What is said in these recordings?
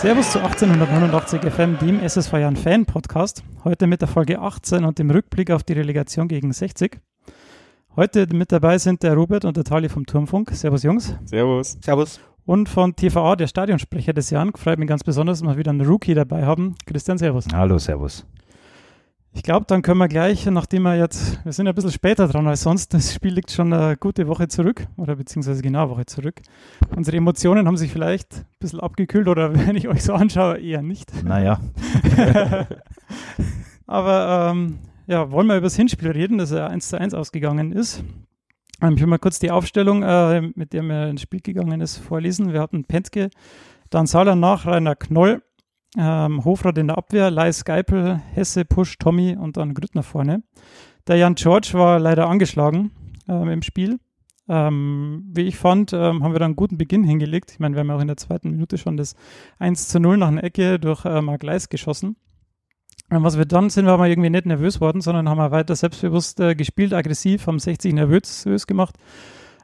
Servus zu 1889 FM, dem SSV Jahren Fan Podcast. Heute mit der Folge 18 und dem Rückblick auf die Relegation gegen 60. Heute mit dabei sind der Robert und der Tali vom Turmfunk. Servus Jungs. Servus. Servus. Und von TVA, der Stadionsprecher des Jahres. Freut mich ganz besonders, dass wir wieder einen Rookie dabei haben. Christian, Servus. Hallo, Servus. Ich glaube, dann können wir gleich, nachdem wir jetzt, wir sind ein bisschen später dran als sonst, das Spiel liegt schon eine gute Woche zurück oder beziehungsweise genau eine Woche zurück. Unsere Emotionen haben sich vielleicht ein bisschen abgekühlt oder wenn ich euch so anschaue, eher nicht. Naja. Aber ähm, ja, wollen wir über das Hinspiel reden, das ja 1 zu 1 ausgegangen ist. Ähm, ich will mal kurz die Aufstellung, äh, mit der mir ins Spiel gegangen ist, vorlesen. Wir hatten Pentke, dann Salah nach, Rainer Knoll, ähm, Hofrat in der Abwehr, Leis Geipel, Hesse, Pusch, Tommy und dann Grüttner vorne. Der Jan George war leider angeschlagen ähm, im Spiel. Ähm, wie ich fand, ähm, haben wir da einen guten Beginn hingelegt. Ich meine, wir haben auch in der zweiten Minute schon das 1 zu 0 nach einer Ecke durch äh, Mark Leis geschossen. Und was wir dann sind wir aber irgendwie nicht nervös worden, sondern haben wir weiter selbstbewusst äh, gespielt, aggressiv, haben 60 nervös gemacht.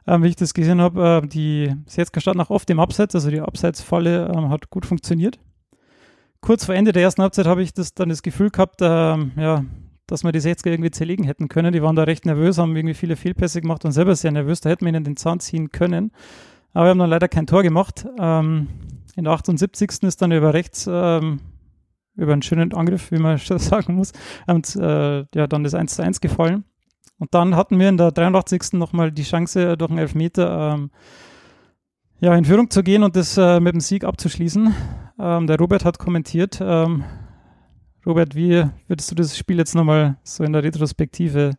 Ähm, wie ich das gesehen habe, äh, die Setzka stand nach oft im Abseits, also die Abseitsfalle ähm, hat gut funktioniert kurz vor Ende der ersten Halbzeit habe ich das, dann das Gefühl gehabt, ähm, ja, dass wir die 60er irgendwie zerlegen hätten können. Die waren da recht nervös, haben irgendwie viele Fehlpässe gemacht und selber sehr nervös. Da hätten wir ihnen den Zahn ziehen können. Aber wir haben dann leider kein Tor gemacht. Ähm, in der 78. ist dann über rechts, ähm, über einen schönen Angriff, wie man sagen muss, und, äh, ja, dann das 1 zu 1 gefallen. Und dann hatten wir in der 83. nochmal die Chance, durch einen Elfmeter ähm, ja, in Führung zu gehen und das äh, mit dem Sieg abzuschließen. Ähm, der Robert hat kommentiert. Ähm, Robert, wie würdest du das Spiel jetzt nochmal so in der Retrospektive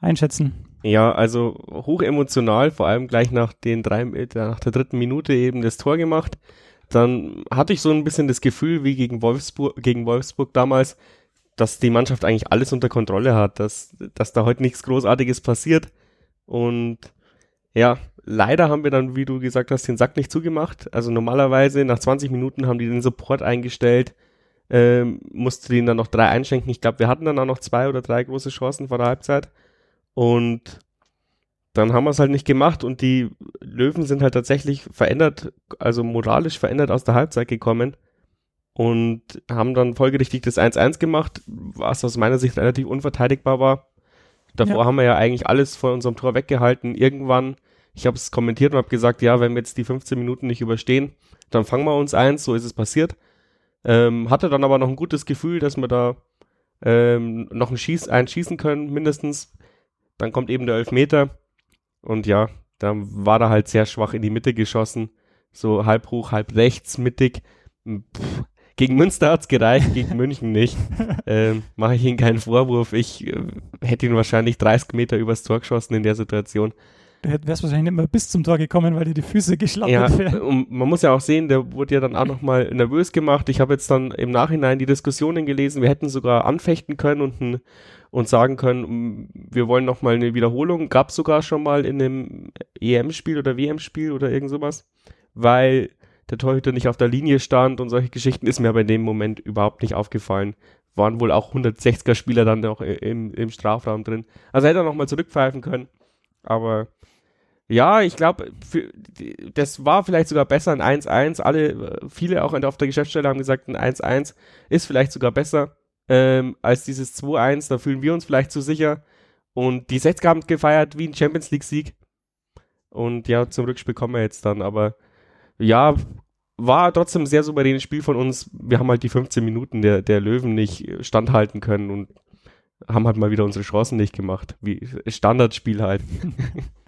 einschätzen? Ja, also hoch emotional, vor allem gleich nach den drei, äh, nach der dritten Minute eben das Tor gemacht. Dann hatte ich so ein bisschen das Gefühl, wie gegen Wolfsburg, gegen Wolfsburg damals, dass die Mannschaft eigentlich alles unter Kontrolle hat, dass, dass da heute nichts Großartiges passiert. Und ja, leider haben wir dann, wie du gesagt hast, den Sack nicht zugemacht. Also normalerweise nach 20 Minuten haben die den Support eingestellt, ähm, musste den dann noch drei einschenken. Ich glaube, wir hatten dann auch noch zwei oder drei große Chancen vor der Halbzeit. Und dann haben wir es halt nicht gemacht und die Löwen sind halt tatsächlich verändert, also moralisch verändert aus der Halbzeit gekommen und haben dann folgerichtig das 1-1 gemacht, was aus meiner Sicht relativ unverteidigbar war. Davor ja. haben wir ja eigentlich alles von unserem Tor weggehalten. Irgendwann, ich habe es kommentiert und habe gesagt, ja, wenn wir jetzt die 15 Minuten nicht überstehen, dann fangen wir uns eins, so ist es passiert. Ähm, hatte dann aber noch ein gutes Gefühl, dass wir da ähm, noch ein Schieß, einen schießen können, mindestens. Dann kommt eben der Elfmeter und ja, dann war er halt sehr schwach in die Mitte geschossen, so halb hoch, halb rechts, mittig. Pff, gegen Münster hat es gereicht, gegen München nicht. Ähm, Mache ich Ihnen keinen Vorwurf. Ich äh, hätte ihn wahrscheinlich 30 Meter übers Tor geschossen in der Situation. Du wärst wahrscheinlich nicht mehr bis zum Tor gekommen, weil dir die Füße geschlappert ja, wären. Und man muss ja auch sehen, der wurde ja dann auch nochmal nervös gemacht. Ich habe jetzt dann im Nachhinein die Diskussionen gelesen. Wir hätten sogar anfechten können und, und sagen können, wir wollen nochmal eine Wiederholung. Gab sogar schon mal in einem EM-Spiel oder WM-Spiel oder irgend sowas. Weil der Torhüter nicht auf der Linie stand und solche Geschichten ist mir aber in dem Moment überhaupt nicht aufgefallen. Waren wohl auch 160er Spieler dann noch im, im Strafraum drin. Also hätte er nochmal zurückpfeifen können. Aber ja, ich glaube, das war vielleicht sogar besser ein 1-1. Alle, viele auch auf der Geschäftsstelle haben gesagt, ein 1-1 ist vielleicht sogar besser ähm, als dieses 2-1. Da fühlen wir uns vielleicht zu sicher. Und die Sets haben gefeiert wie ein Champions League-Sieg. Und ja, zum Rückspiel kommen wir jetzt dann. Aber ja, war trotzdem ein sehr souveränes Spiel von uns. Wir haben halt die 15 Minuten der, der Löwen nicht standhalten können und haben halt mal wieder unsere Chancen nicht gemacht. Wie Standardspiel halt.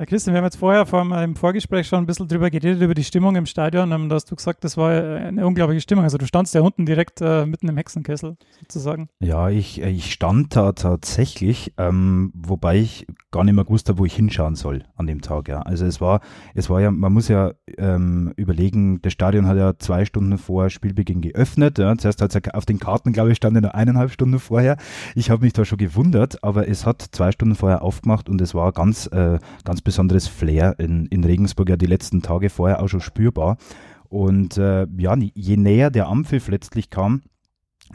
Ja, Christian, wir haben jetzt vorher vor, im Vorgespräch schon ein bisschen drüber geredet, über die Stimmung im Stadion. Ähm, da hast du gesagt, das war eine unglaubliche Stimmung. Also du standst ja unten direkt äh, mitten im Hexenkessel sozusagen. Ja, ich, äh, ich stand da tatsächlich, ähm, wobei ich gar nicht mehr gewusst habe, wo ich hinschauen soll an dem Tag. Ja. Also es war, es war ja, man muss ja ähm, überlegen, das Stadion hat ja zwei Stunden vor Spielbeginn geöffnet. Ja. Zuerst hat es auf den Karten, glaube ich, stand in eineinhalb Stunden vorher. Ich habe mich da schon gewundert, aber es hat zwei Stunden vorher aufgemacht und es war ganz, äh, ganz besonderes Flair in, in Regensburg ja die letzten Tage vorher auch schon spürbar. Und äh, ja, je näher der Ampfiff letztlich kam,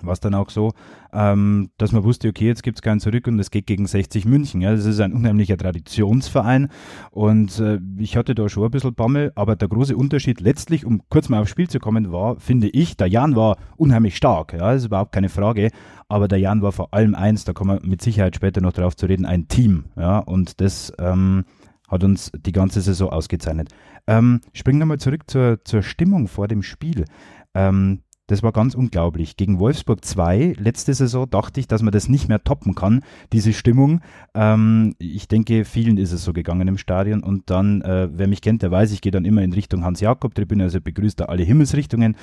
war es dann auch so, ähm, dass man wusste, okay, jetzt gibt es keinen zurück und es geht gegen 60 München. Ja. Das ist ein unheimlicher Traditionsverein und äh, ich hatte da schon ein bisschen Bammel, aber der große Unterschied letztlich, um kurz mal aufs Spiel zu kommen, war, finde ich, der Jan war unheimlich stark, ja, das ist überhaupt keine Frage, aber der Jan war vor allem eins, da kommen wir mit Sicherheit später noch drauf zu reden, ein Team, ja, und das ähm, hat uns die ganze Saison ausgezeichnet. Ähm, springen wir mal zurück zur, zur Stimmung vor dem Spiel. Ähm, das war ganz unglaublich. Gegen Wolfsburg 2, letzte Saison, dachte ich, dass man das nicht mehr toppen kann, diese Stimmung. Ähm, ich denke, vielen ist es so gegangen im Stadion. Und dann, äh, wer mich kennt, der weiß, ich gehe dann immer in Richtung Hans-Jakob-Tribüne, also begrüßt da alle Himmelsrichtungen.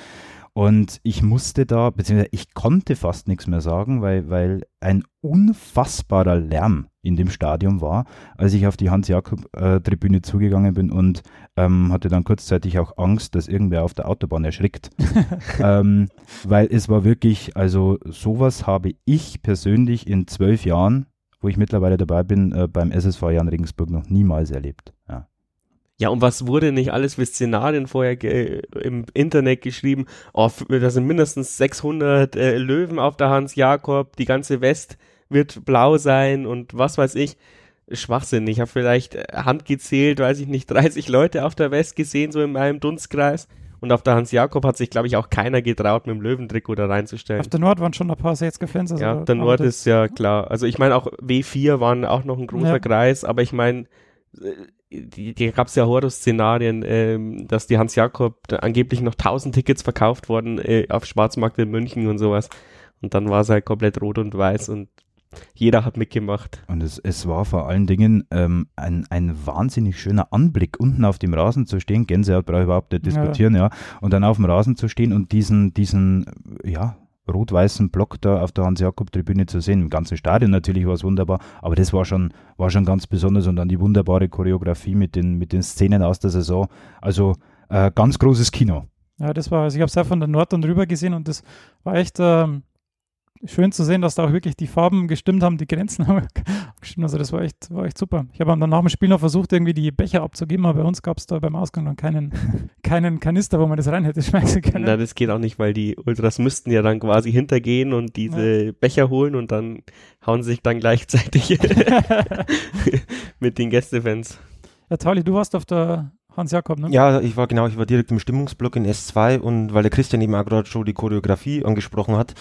Und ich musste da, beziehungsweise ich konnte fast nichts mehr sagen, weil, weil ein unfassbarer Lärm in dem Stadion war, als ich auf die Hans-Jakob-Tribüne zugegangen bin und ähm, hatte dann kurzzeitig auch Angst, dass irgendwer auf der Autobahn erschrickt. ähm, weil es war wirklich, also sowas habe ich persönlich in zwölf Jahren, wo ich mittlerweile dabei bin, äh, beim SSV Jan Regensburg noch niemals erlebt. Ja. Ja, und was wurde nicht alles für Szenarien vorher im Internet geschrieben? Oh, da sind mindestens 600 äh, Löwen auf der Hans Jakob, die ganze West wird blau sein und was weiß ich. Schwachsinn. Ich habe vielleicht äh, handgezählt, weiß ich nicht, 30 Leute auf der West gesehen, so in meinem Dunstkreis. Und auf der Hans Jakob hat sich, glaube ich, auch keiner getraut, mit dem Löwentrikot da reinzustellen. Auf der Nord waren schon ein paar 60er-Fans. Also ja, der Nord ist ja klar. Also ich meine, auch W4 waren auch noch ein großer ja. Kreis, aber ich meine, äh, die, die gab es ja Horror-Szenarien, ähm, dass die Hans Jakob angeblich noch 1000 Tickets verkauft wurden äh, auf Schwarzmarkt in München und sowas. Und dann war es halt komplett rot und weiß und jeder hat mitgemacht. Und es, es war vor allen Dingen ähm, ein, ein wahnsinnig schöner Anblick, unten auf dem Rasen zu stehen. Gänsehaut brauche ich überhaupt nicht diskutieren, ja. ja. Und dann auf dem Rasen zu stehen und diesen, diesen, ja, rot-weißen Block da auf der Hans-Jakob-Tribüne zu sehen. Im ganzen Stadion natürlich war es wunderbar, aber das war schon, war schon ganz besonders und dann die wunderbare Choreografie mit den, mit den Szenen aus der Saison. Also äh, ganz großes Kino. Ja, das war, also ich habe es ja von der Nord dann rüber gesehen und das war echt, ähm, schön zu sehen, dass da auch wirklich die Farben gestimmt haben, die Grenzen haben gestimmt. Also das war echt, war echt super. Ich habe dann nach dem Spiel noch versucht, irgendwie die Becher abzugeben, aber bei uns gab es da beim Ausgang dann keinen, keinen Kanister, wo man das rein hätte schmeißen können. Na, das geht auch nicht, weil die Ultras müssten ja dann quasi hintergehen und diese ja. Becher holen und dann hauen sich dann gleichzeitig mit den Gästefans. Ja, Tali, du warst auf der Hans Jakob, ne? Ja, ich war genau, ich war direkt im Stimmungsblock in S2 und weil der Christian eben auch gerade schon die Choreografie angesprochen hat,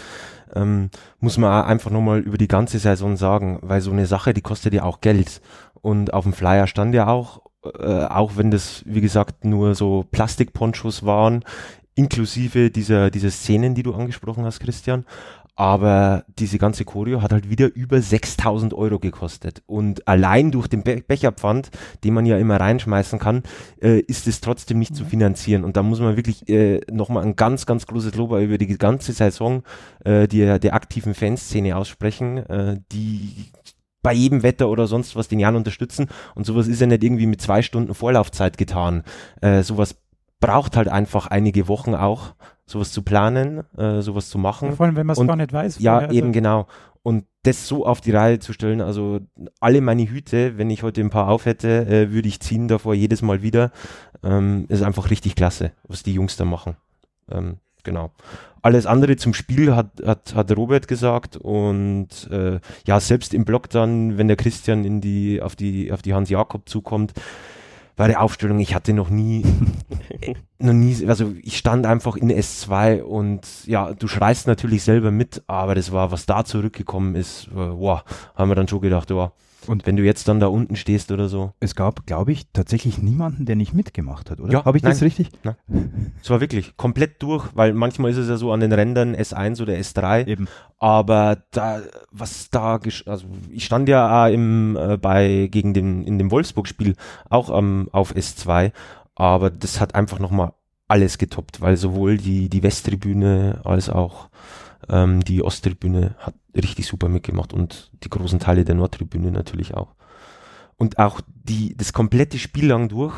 ähm, muss man auch einfach nochmal über die ganze Saison sagen, weil so eine Sache, die kostet ja auch Geld. Und auf dem Flyer stand ja auch, äh, auch wenn das, wie gesagt, nur so Plastikponchos waren, inklusive dieser, dieser Szenen, die du angesprochen hast, Christian. Aber diese ganze Choreo hat halt wieder über 6000 Euro gekostet. Und allein durch den Be Becherpfand, den man ja immer reinschmeißen kann, äh, ist es trotzdem nicht mhm. zu finanzieren. Und da muss man wirklich äh, nochmal ein ganz, ganz großes Lob über die ganze Saison äh, die, der aktiven Fanszene aussprechen, äh, die bei jedem Wetter oder sonst was den Jan unterstützen. Und sowas ist ja nicht irgendwie mit zwei Stunden Vorlaufzeit getan. Äh, sowas braucht halt einfach einige Wochen auch sowas zu planen, äh, sowas zu machen. Ja, vor allem, wenn man es gar nicht weiß. Ja, also. eben genau. Und das so auf die Reihe zu stellen, also alle meine Hüte, wenn ich heute ein paar auf hätte, äh, würde ich ziehen davor jedes Mal wieder. Ähm, ist einfach richtig klasse, was die Jungs da machen. Ähm, genau. Alles andere zum Spiel hat, hat, hat Robert gesagt und äh, ja, selbst im Blog dann, wenn der Christian in die, auf die, auf die Hans Jakob zukommt, war die Aufstellung, ich hatte noch nie, noch nie, also ich stand einfach in S2 und ja, du schreist natürlich selber mit, aber das war, was da zurückgekommen ist, äh, wow, haben wir dann schon gedacht, wow, und wenn du jetzt dann da unten stehst oder so. Es gab, glaube ich, tatsächlich niemanden, der nicht mitgemacht hat, oder? Ja, Habe ich nein, das richtig? Nein. Es war wirklich komplett durch, weil manchmal ist es ja so an den Rändern S1 oder S3. Eben. Aber da, was da, also ich stand ja auch im, äh, bei, gegen den, in dem Wolfsburg-Spiel auch ähm, auf S2, aber das hat einfach nochmal alles getoppt, weil sowohl die, die Westtribüne als auch ähm, die Osttribüne hat richtig super mitgemacht und die großen Teile der Nordtribüne natürlich auch. Und auch die, das komplette Spiel lang durch,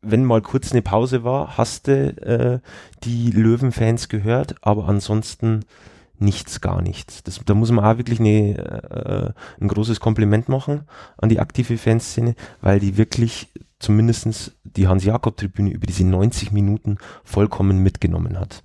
wenn mal kurz eine Pause war, hast du äh, die Löwenfans gehört, aber ansonsten nichts, gar nichts. Das, da muss man auch wirklich eine, äh, ein großes Kompliment machen an die aktive Fanszene, weil die wirklich zumindestens die Hans-Jakob-Tribüne über diese 90 Minuten vollkommen mitgenommen hat.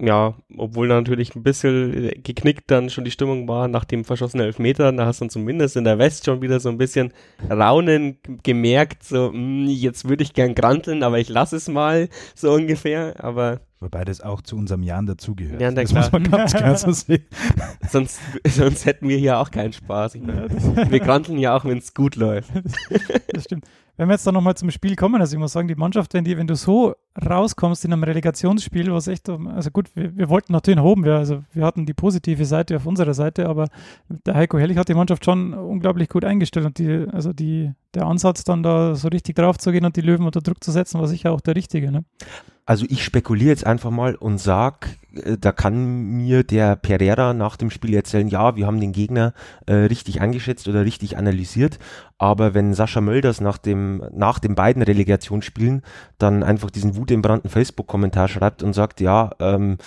Ja, obwohl natürlich ein bisschen geknickt dann schon die Stimmung war nach dem verschossenen Elfmeter, da hast du zumindest in der West schon wieder so ein bisschen Raunen gemerkt, so, mh, hm, jetzt würde ich gern granteln, aber ich lasse es mal, so ungefähr, aber Wobei das auch zu unserem Jan dazugehört. Ja, das klar. muss man ganz klar so sehen. sonst, sonst hätten wir hier auch keinen Spaß. Meine, wir granteln ja auch, wenn es gut läuft. Das stimmt. Wenn wir jetzt dann nochmal zum Spiel kommen, also ich muss sagen, die Mannschaft, wenn, die, wenn du so rauskommst in einem Relegationsspiel, was echt, also gut, wir, wir wollten natürlich oben, wir, also wir hatten die positive Seite auf unserer Seite, aber der Heiko Herrlich hat die Mannschaft schon unglaublich gut eingestellt und die, also die, der Ansatz dann da so richtig drauf zu gehen und die Löwen unter Druck zu setzen, war sicher auch der richtige. Ne? Also ich spekuliere jetzt einfach mal und sag, äh, da kann mir der Pereira nach dem Spiel erzählen, ja, wir haben den Gegner äh, richtig eingeschätzt oder richtig analysiert, aber wenn Sascha Mölders nach dem nach den beiden Relegationsspielen dann einfach diesen wutentbrannten Facebook-Kommentar schreibt und sagt, ja, ähm,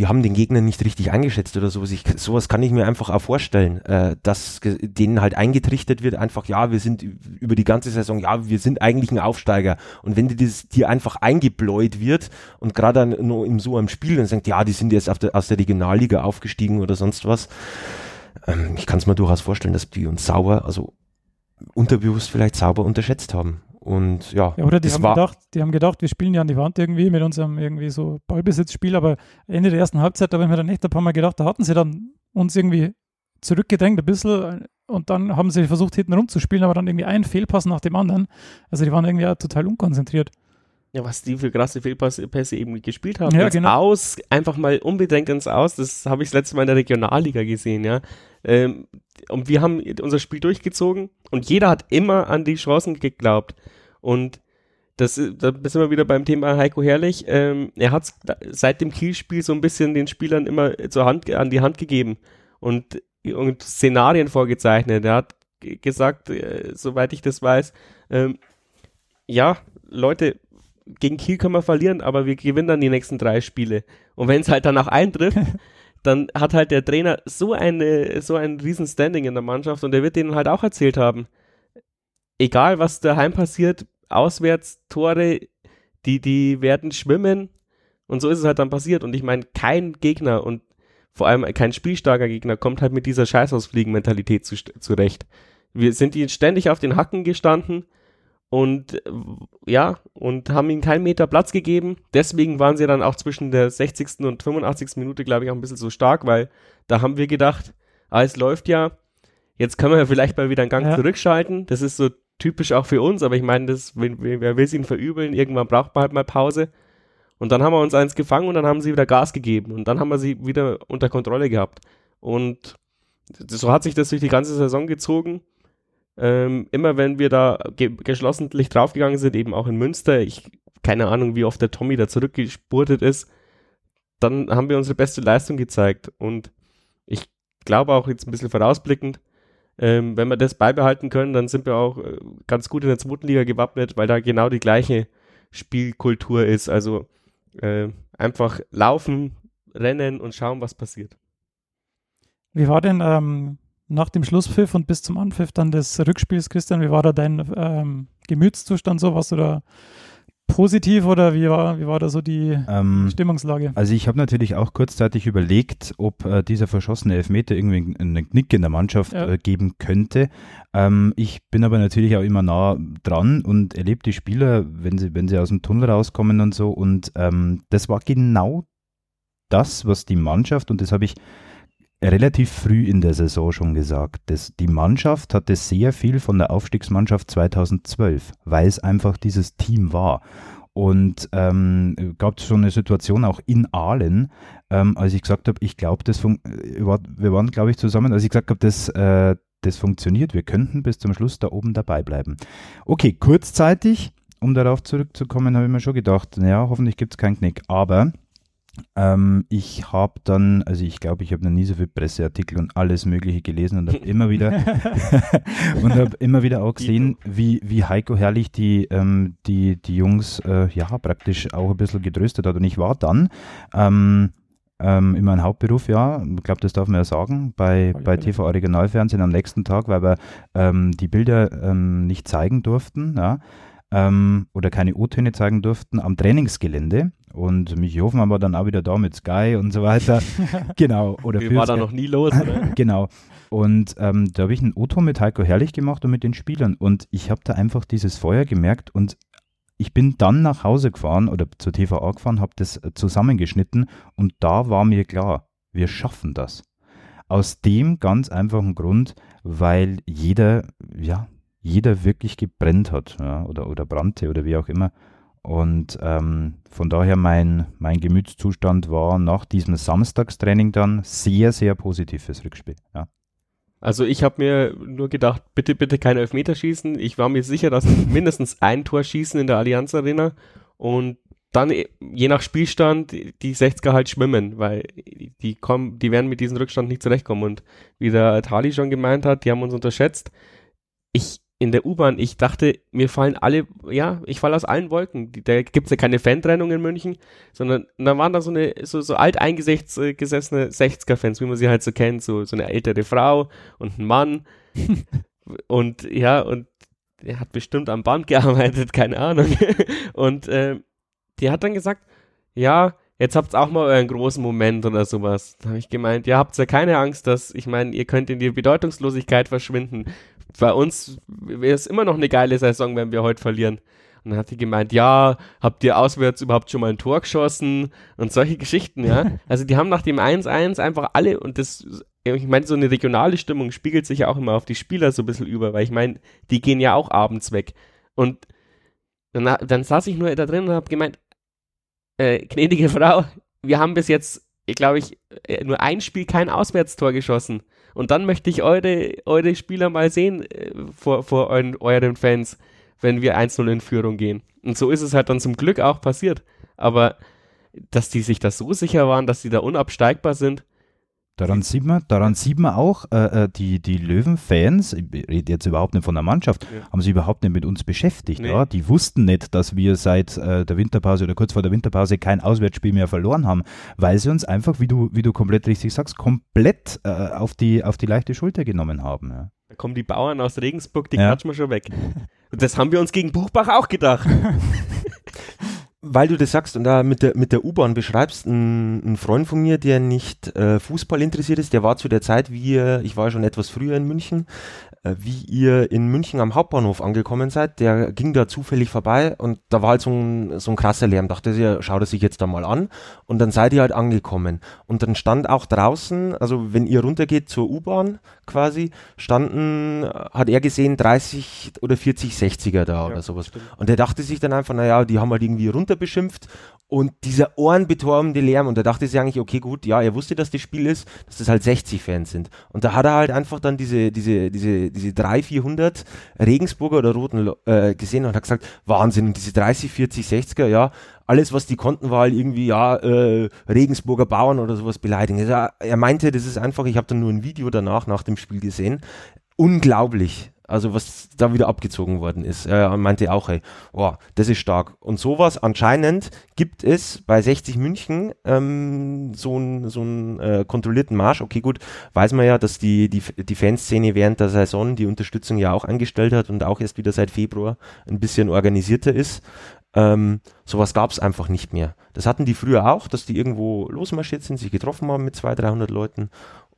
wir haben den Gegner nicht richtig eingeschätzt oder sowas. Ich, sowas kann ich mir einfach auch vorstellen, äh, dass denen halt eingetrichtert wird, einfach, ja, wir sind über die ganze Saison, ja, wir sind eigentlich ein Aufsteiger. Und wenn das dir einfach eingebläut wird und gerade nur in so einem Spiel dann sagt, ja, die sind jetzt der, aus der Regionalliga aufgestiegen oder sonst was, ähm, ich kann es mir durchaus vorstellen, dass die uns sauber, also unterbewusst vielleicht sauber unterschätzt haben. Und ja, ja oder die haben, gedacht, die haben gedacht, wir spielen ja an die Wand irgendwie mit unserem irgendwie so Ballbesitzspiel, aber Ende der ersten Halbzeit, da haben wir dann echt ein paar Mal gedacht, da hatten sie dann uns irgendwie zurückgedrängt ein bisschen und dann haben sie versucht, hinten rumzuspielen, aber dann irgendwie ein Fehlpass nach dem anderen. Also die waren irgendwie auch total unkonzentriert. Ja, was die für krasse Fehlpässe eben gespielt haben. Ja, genau. Aus, einfach mal unbedingt ins Aus, das habe ich das letzte Mal in der Regionalliga gesehen, ja. Ähm, und wir haben unser Spiel durchgezogen und jeder hat immer an die Chancen geglaubt. Und das, da sind wir wieder beim Thema Heiko Herrlich. Ähm, er hat seit dem Kielspiel so ein bisschen den Spielern immer zur Hand, an die Hand gegeben und, und Szenarien vorgezeichnet. Er hat gesagt, äh, soweit ich das weiß, ähm, ja, Leute, gegen Kiel können wir verlieren, aber wir gewinnen dann die nächsten drei Spiele. Und wenn es halt danach eintrifft, dann hat halt der Trainer so eine, so ein riesen Standing in der Mannschaft und er wird denen halt auch erzählt haben, egal was daheim passiert, auswärts Tore, die, die werden schwimmen und so ist es halt dann passiert und ich meine, kein Gegner und vor allem kein spielstarker Gegner kommt halt mit dieser Scheißausfliegen-Mentalität zu, zurecht. Wir sind ihnen ständig auf den Hacken gestanden und äh, ja, und haben ihnen keinen Meter Platz gegeben. Deswegen waren sie dann auch zwischen der 60. und 85. Minute, glaube ich, auch ein bisschen so stark, weil da haben wir gedacht, ah, es läuft ja, jetzt können wir vielleicht mal wieder einen Gang ja. zurückschalten. Das ist so typisch auch für uns, aber ich meine, das, wer will es ihnen verübeln? Irgendwann braucht man halt mal Pause. Und dann haben wir uns eins gefangen und dann haben sie wieder Gas gegeben und dann haben wir sie wieder unter Kontrolle gehabt. Und so hat sich das durch die ganze Saison gezogen. Ähm, immer wenn wir da ge geschlossentlich draufgegangen sind, eben auch in Münster, ich keine Ahnung, wie oft der Tommy da zurückgespurtet ist, dann haben wir unsere beste Leistung gezeigt. Und ich glaube auch jetzt ein bisschen vorausblickend, ähm, wenn wir das beibehalten können, dann sind wir auch äh, ganz gut in der zweiten Liga gewappnet, weil da genau die gleiche Spielkultur ist. Also äh, einfach laufen, rennen und schauen, was passiert. Wie war denn ähm, nach dem Schlusspfiff und bis zum Anpfiff dann des Rückspiels, Christian, wie war da dein ähm, Gemütszustand so? Warst du da positiv oder wie war, wie war da so die ähm, Stimmungslage? Also ich habe natürlich auch kurzzeitig überlegt, ob äh, dieser verschossene Elfmeter irgendwie einen Knick in der Mannschaft ja. äh, geben könnte. Ähm, ich bin aber natürlich auch immer nah dran und erlebe die Spieler, wenn sie, wenn sie aus dem Tunnel rauskommen und so. Und ähm, das war genau das, was die Mannschaft, und das habe ich relativ früh in der Saison schon gesagt. Das, die Mannschaft hatte sehr viel von der Aufstiegsmannschaft 2012, weil es einfach dieses Team war. Und ähm, gab es schon eine Situation auch in Aalen, ähm, als ich gesagt habe, ich glaube, das äh, wir waren, glaube ich, zusammen, als ich gesagt habe, das, äh, das funktioniert, wir könnten bis zum Schluss da oben dabei bleiben. Okay, kurzzeitig, um darauf zurückzukommen, habe ich mir schon gedacht, naja, hoffentlich gibt es keinen Knick. Aber ähm, ich habe dann, also ich glaube, ich habe noch nie so viele Presseartikel und alles Mögliche gelesen und habe immer wieder und habe immer wieder auch gesehen, wie, wie Heiko Herrlich die, ähm, die, die Jungs äh, ja praktisch auch ein bisschen getröstet hat. Und ich war dann ähm, ähm, in meinem Hauptberuf, ja, ich glaube, das darf man ja sagen, bei, bei TV Originalfernsehen am nächsten Tag, weil wir ähm, die Bilder ähm, nicht zeigen durften, ja, ähm, oder keine O-Töne zeigen durften am Trainingsgelände. Und Michi Hofmann war dann auch wieder da mit Sky und so weiter. genau. Oder war da noch nie los, oder? genau. Und ähm, da habe ich einen O-Ton mit Heiko Herrlich gemacht und mit den Spielern. Und ich habe da einfach dieses Feuer gemerkt und ich bin dann nach Hause gefahren oder zur TVA gefahren, habe das äh, zusammengeschnitten und da war mir klar, wir schaffen das. Aus dem ganz einfachen Grund, weil jeder, ja, jeder wirklich gebrennt hat ja, oder, oder brannte oder wie auch immer. Und ähm, von daher mein, mein Gemütszustand war nach diesem Samstagstraining dann sehr, sehr positiv fürs Rückspiel. Ja. Also ich habe mir nur gedacht, bitte, bitte kein Elfmeterschießen. Ich war mir sicher, dass mindestens ein Tor schießen in der Allianz Arena und dann je nach Spielstand die 60er halt schwimmen, weil die kommen, die werden mit diesem Rückstand nicht zurechtkommen. Und wie der Tali schon gemeint hat, die haben uns unterschätzt. Ich in der U-Bahn, ich dachte, mir fallen alle, ja, ich falle aus allen Wolken. Da gibt's ja keine Fantrennung in München, sondern da waren da so eine, so, so alt eingesessene 60er-Fans, wie man sie halt so kennt, so, so eine ältere Frau und ein Mann. und ja, und er hat bestimmt am Band gearbeitet, keine Ahnung. und äh, die hat dann gesagt, ja, jetzt habt's auch mal euren großen Moment oder sowas. Da habe ich gemeint, ja, habt ja keine Angst, dass, ich meine, ihr könnt in die Bedeutungslosigkeit verschwinden bei uns wäre es immer noch eine geile Saison, wenn wir heute verlieren. Und dann hat die gemeint, ja, habt ihr auswärts überhaupt schon mal ein Tor geschossen und solche Geschichten, ja. Also die haben nach dem 1-1 einfach alle und das, ich meine, so eine regionale Stimmung spiegelt sich ja auch immer auf die Spieler so ein bisschen über, weil ich meine, die gehen ja auch abends weg. Und dann, dann saß ich nur da drin und habe gemeint, äh, gnädige Frau, wir haben bis jetzt, glaube ich, äh, nur ein Spiel kein Auswärtstor geschossen. Und dann möchte ich eure, eure Spieler mal sehen äh, vor, vor euren, euren Fans, wenn wir 1-0 in Führung gehen. Und so ist es halt dann zum Glück auch passiert. Aber dass die sich da so sicher waren, dass die da unabsteigbar sind, Daran sieht man, daran sieht man auch, äh, äh, die, die Löwen-Fans, ich rede jetzt überhaupt nicht von der Mannschaft, ja. haben sich überhaupt nicht mit uns beschäftigt. Nee. Ja? Die wussten nicht, dass wir seit äh, der Winterpause oder kurz vor der Winterpause kein Auswärtsspiel mehr verloren haben, weil sie uns einfach, wie du, wie du komplett richtig sagst, komplett äh, auf, die, auf die leichte Schulter genommen haben. Ja. Da kommen die Bauern aus Regensburg, die ja. klatschen wir schon weg. Das haben wir uns gegen Buchbach auch gedacht. weil du das sagst und da mit der, mit der U-Bahn beschreibst, ein, ein, Freund von mir, der nicht äh, Fußball interessiert ist, der war zu der Zeit, wie ich war schon etwas früher in München, wie ihr in München am Hauptbahnhof angekommen seid, der ging da zufällig vorbei und da war halt so ein, so ein krasser Lärm. Dachte sie, schaut er sich jetzt da mal an und dann seid ihr halt angekommen. Und dann stand auch draußen, also wenn ihr runtergeht zur U-Bahn quasi, standen, hat er gesehen 30 oder 40 60er da ja, oder sowas. Stimmt. Und er dachte sich dann einfach, naja, die haben halt irgendwie runterbeschimpft und dieser ohrenbetäubende Lärm, und da dachte sie eigentlich, okay, gut, ja, er wusste, dass das Spiel ist, dass das halt 60 Fans sind. Und da hat er halt einfach dann diese, diese, diese, diese 300, 400 Regensburger oder Roten äh, gesehen und hat gesagt, Wahnsinn, und diese 30, 40, 60er, ja, alles, was die konnten, war halt irgendwie, ja, äh, Regensburger Bauern oder sowas beleidigen. Also, er meinte, das ist einfach, ich habe dann nur ein Video danach, nach dem Spiel gesehen, unglaublich. Also was da wieder abgezogen worden ist. Er meinte auch, hey, oh, das ist stark. Und sowas anscheinend gibt es bei 60 München ähm, so einen so äh, kontrollierten Marsch. Okay, gut, weiß man ja, dass die, die, die Fanszene während der Saison die Unterstützung ja auch eingestellt hat und auch erst wieder seit Februar ein bisschen organisierter ist. Ähm, sowas gab es einfach nicht mehr. Das hatten die früher auch, dass die irgendwo losmarschiert sind, sich getroffen haben mit 200, 300 Leuten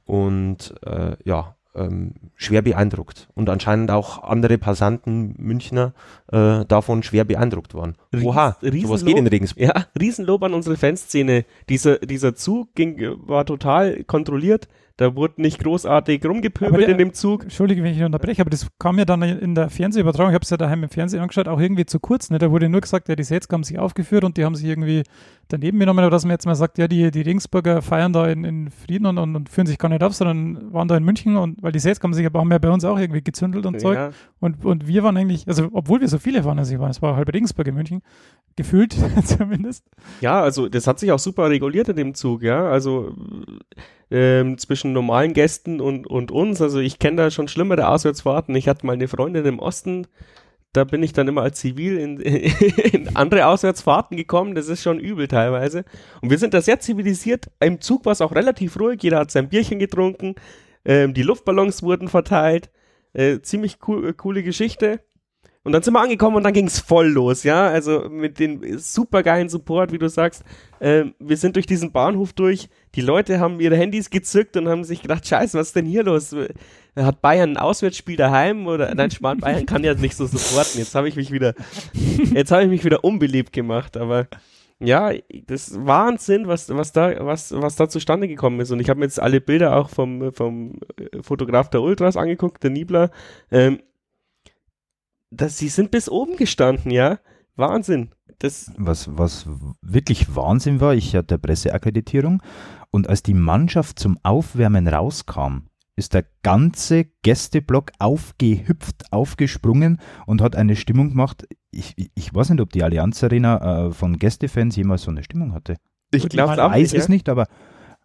und äh, ja, ähm, schwer beeindruckt. Und anscheinend auch andere Passanten, Münchner, äh, davon schwer beeindruckt waren. Oha, Ries sowas geht in Regensburg. Ja, Riesenlob an unsere Fanszene. Dieser, dieser Zug ging, war total kontrolliert. Da wurde nicht großartig rumgepöbelt in dem Zug. Entschuldige, wenn ich unterbreche, aber das kam ja dann in der Fernsehübertragung, ich habe es ja daheim im Fernsehen angeschaut, auch irgendwie zu kurz. Ne? Da wurde nur gesagt, ja, die Sets haben sich aufgeführt und die haben sich irgendwie daneben genommen, oder dass man jetzt mal sagt, ja, die, die Regensburger feiern da in, in Frieden und, und, und, führen sich gar nicht auf, sondern waren da in München und weil die Sets haben sich aber haben ja bei uns auch irgendwie gezündelt und ja. Zeug. Und, und wir waren eigentlich, also obwohl wir so viele waren, also ich war, es war halb Regensburg in München, gefühlt zumindest. Ja, also das hat sich auch super reguliert in dem Zug, ja. Also ähm, zwischen normalen Gästen und, und uns. Also ich kenne da schon schlimmere Auswärtsfahrten. Ich hatte mal eine Freundin im Osten, da bin ich dann immer als Zivil in, in andere Auswärtsfahrten gekommen. Das ist schon übel teilweise. Und wir sind da sehr zivilisiert. Im Zug war es auch relativ ruhig. Jeder hat sein Bierchen getrunken. Ähm, die Luftballons wurden verteilt. Äh, ziemlich cool, äh, coole Geschichte. Und dann sind wir angekommen und dann ging's voll los, ja. Also mit den supergeilen Support, wie du sagst. Ähm, wir sind durch diesen Bahnhof durch. Die Leute haben ihre Handys gezückt und haben sich gedacht, scheiße, was ist denn hier los? Hat Bayern ein Auswärtsspiel daheim oder nein, Spahn Bayern kann ja nicht so supporten. Jetzt habe ich mich wieder, jetzt habe ich mich wieder unbeliebt gemacht, aber ja, das Wahnsinn, was, was da, was, was da zustande gekommen ist. Und ich habe mir jetzt alle Bilder auch vom, vom Fotograf der Ultras angeguckt, der Niebler. Ähm, das, sie sind bis oben gestanden, ja. Wahnsinn. Das was, was wirklich Wahnsinn war, ich hatte Presseakkreditierung und als die Mannschaft zum Aufwärmen rauskam, ist der ganze Gästeblock aufgehüpft, aufgesprungen und hat eine Stimmung gemacht. Ich, ich weiß nicht, ob die Allianz Arena äh, von Gästefans jemals so eine Stimmung hatte. Ich glaube, ich weiß es nicht, aber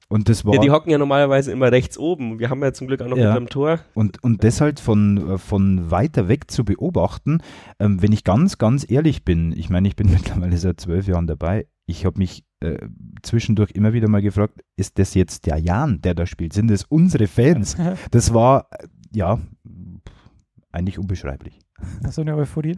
und das war, ja, die hocken ja normalerweise immer rechts oben. Wir haben ja zum Glück auch noch ja. mit Tor. Und, und das halt von, äh, von weiter weg zu beobachten, ähm, wenn ich ganz, ganz ehrlich bin, ich meine, ich bin mittlerweile seit zwölf Jahren dabei, ich habe mich äh, zwischendurch immer wieder mal gefragt, ist das jetzt der Jan, der da spielt? Sind das unsere Fans? Das war, äh, ja, eigentlich unbeschreiblich. So eine Euphorie.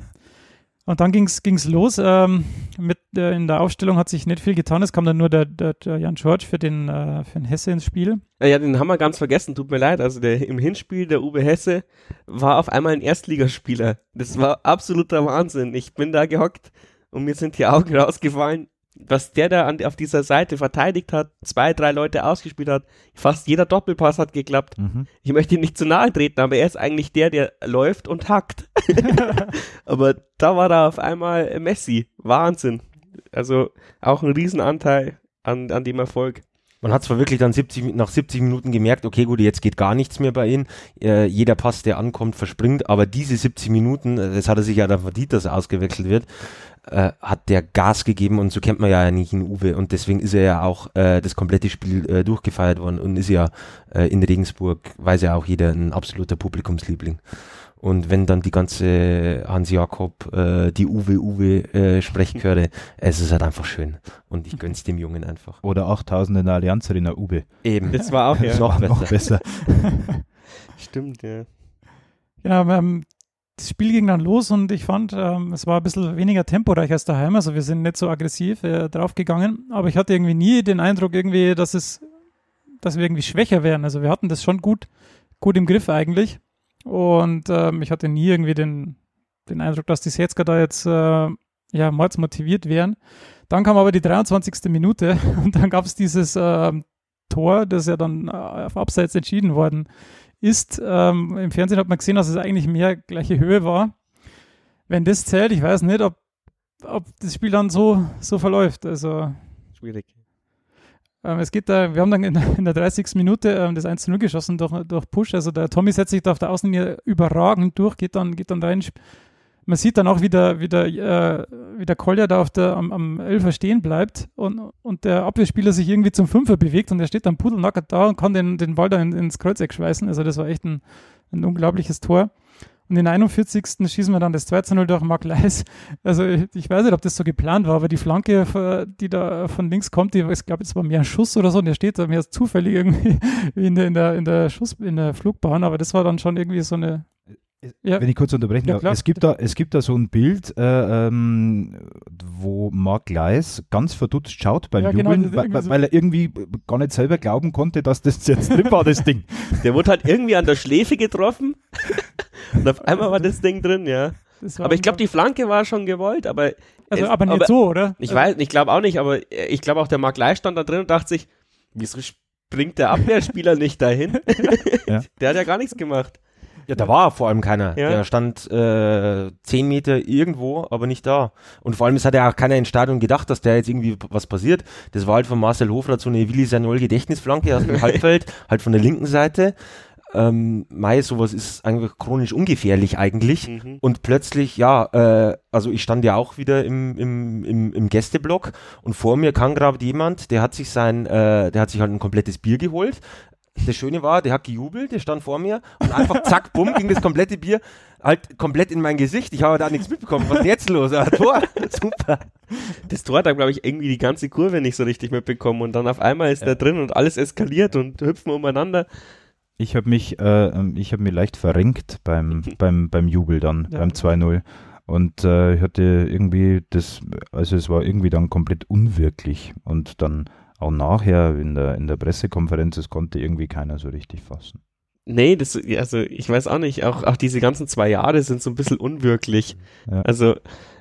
Und dann ging es los. Ähm, mit, in der Aufstellung hat sich nicht viel getan. Es kam dann nur der, der, der Jan George für den, äh, für den Hesse ins Spiel. Ja, den haben wir ganz vergessen, tut mir leid. Also der, im Hinspiel, der Uwe Hesse, war auf einmal ein Erstligaspieler. Das war absoluter Wahnsinn. Ich bin da gehockt und mir sind die Augen rausgefallen was der da an, auf dieser Seite verteidigt hat, zwei, drei Leute ausgespielt hat, fast jeder Doppelpass hat geklappt. Mhm. Ich möchte ihm nicht zu nahe treten, aber er ist eigentlich der, der läuft und hackt. aber da war da auf einmal Messi. Wahnsinn. Also auch ein Riesenanteil an, an dem Erfolg. Man hat zwar wirklich dann 70, nach 70 Minuten gemerkt, okay, gut, jetzt geht gar nichts mehr bei ihm. Äh, jeder Pass, der ankommt, verspringt. Aber diese 70 Minuten, äh, das hat er sich ja dann verdient, dass er ausgewechselt wird, äh, hat der Gas gegeben und so kennt man ja nicht in Uwe und deswegen ist er ja auch äh, das komplette Spiel äh, durchgefeiert worden und ist ja äh, in Regensburg, weiß ja auch jeder, ein absoluter Publikumsliebling. Und wenn dann die ganze Hans Jakob, äh, die Uwe Uwe äh, Sprechchöre, es ist halt einfach schön. Und ich gönn's dem Jungen einfach. Oder 8000 in der Allianz Arena Uwe. Eben. Das war auch ja. noch, noch besser. Stimmt, ja. Genau, ähm, das Spiel ging dann los und ich fand, ähm, es war ein bisschen weniger temporeich als daheim. Also wir sind nicht so aggressiv äh, draufgegangen, aber ich hatte irgendwie nie den Eindruck irgendwie, dass es, dass wir irgendwie schwächer wären. Also wir hatten das schon gut, gut im Griff eigentlich. Und ähm, ich hatte nie irgendwie den, den Eindruck, dass die Setzker da jetzt äh, ja, mords motiviert wären. Dann kam aber die 23. Minute und dann gab es dieses äh, Tor, das ja dann äh, auf Abseits entschieden worden ist. Ähm, Im Fernsehen hat man gesehen, dass es eigentlich mehr gleiche Höhe war. Wenn das zählt, ich weiß nicht, ob, ob das Spiel dann so, so verläuft. Also schwierig. Ähm, es geht da, wir haben dann in, der 30. Minute ähm, das 1 0 geschossen durch, durch Push. Also der Tommy setzt sich da auf der Außenlinie überragend durch, geht dann, geht dann rein, man sieht dann auch, wie der, wie der, äh, wie der Kolja da auf der, am, am Elfer stehen bleibt und, und der Abwehrspieler sich irgendwie zum Fünfer bewegt und er steht dann pudelnackert da und kann den, den Ball da in, ins Kreuzeck schweißen. Also das war echt ein, ein unglaubliches Tor. Und in der 41. schießen wir dann das 2 0 durch Mark Leis. Also ich, ich, weiß nicht, ob das so geplant war, aber die Flanke, die da von links kommt, die, ich glaube, es war mehr ein Schuss oder so und der steht da mehr zufällig irgendwie in der, in der, in der Schuss, in der Flugbahn, aber das war dann schon irgendwie so eine, ja. Wenn ich kurz unterbrechen darf, ja, es, gibt da, es gibt da so ein Bild, äh, ähm, wo Mark Gleis ganz verdutzt schaut beim ja, genau, Jubeln, genau, weil, so weil, er irgendwie gar nicht selber glauben konnte, dass das jetzt drin war, das Ding. Der wurde halt irgendwie an der Schläfe getroffen und auf einmal war das Ding drin, ja. Aber ich glaube, die Flanke war schon gewollt, aber. Also, es, aber nicht aber, so, oder? Ich weiß, ich glaube auch nicht, aber ich glaube auch, der Mark Gleis stand da drin und dachte sich, wieso springt der Abwehrspieler nicht dahin? ja. Der hat ja gar nichts gemacht. Ja, da war vor allem keiner. Ja. Der stand äh, zehn Meter irgendwo, aber nicht da. Und vor allem, es hat ja auch keiner in Stadion gedacht, dass da jetzt irgendwie was passiert. Das war halt von Marcel Hofrat so eine Willi Sanol Gedächtnisflanke aus dem Halbfeld, halt von der linken Seite. Ähm, Mai, sowas ist eigentlich chronisch ungefährlich eigentlich. Mhm. Und plötzlich, ja, äh, also ich stand ja auch wieder im, im, im, im Gästeblock und vor mir kam gerade jemand, der hat sich sein, äh, der hat sich halt ein komplettes Bier geholt, das Schöne war, der hat gejubelt, der stand vor mir und einfach zack, bumm, ging das komplette Bier halt komplett in mein Gesicht. Ich habe da nichts mitbekommen. Was ist jetzt los? Ah, Tor, super. Das Tor hat da, glaube ich, irgendwie die ganze Kurve nicht so richtig mitbekommen und dann auf einmal ist ja. der drin und alles eskaliert und hüpfen umeinander. Ich habe mich, äh, ich habe mir leicht verrenkt beim, beim, beim Jubel dann, ja. beim 2-0. Und äh, ich hatte irgendwie das, also es war irgendwie dann komplett unwirklich. Und dann auch nachher in der, in der Pressekonferenz, das konnte irgendwie keiner so richtig fassen. Nee, das, also ich weiß auch nicht, auch, auch diese ganzen zwei Jahre sind so ein bisschen unwirklich. Ja. Also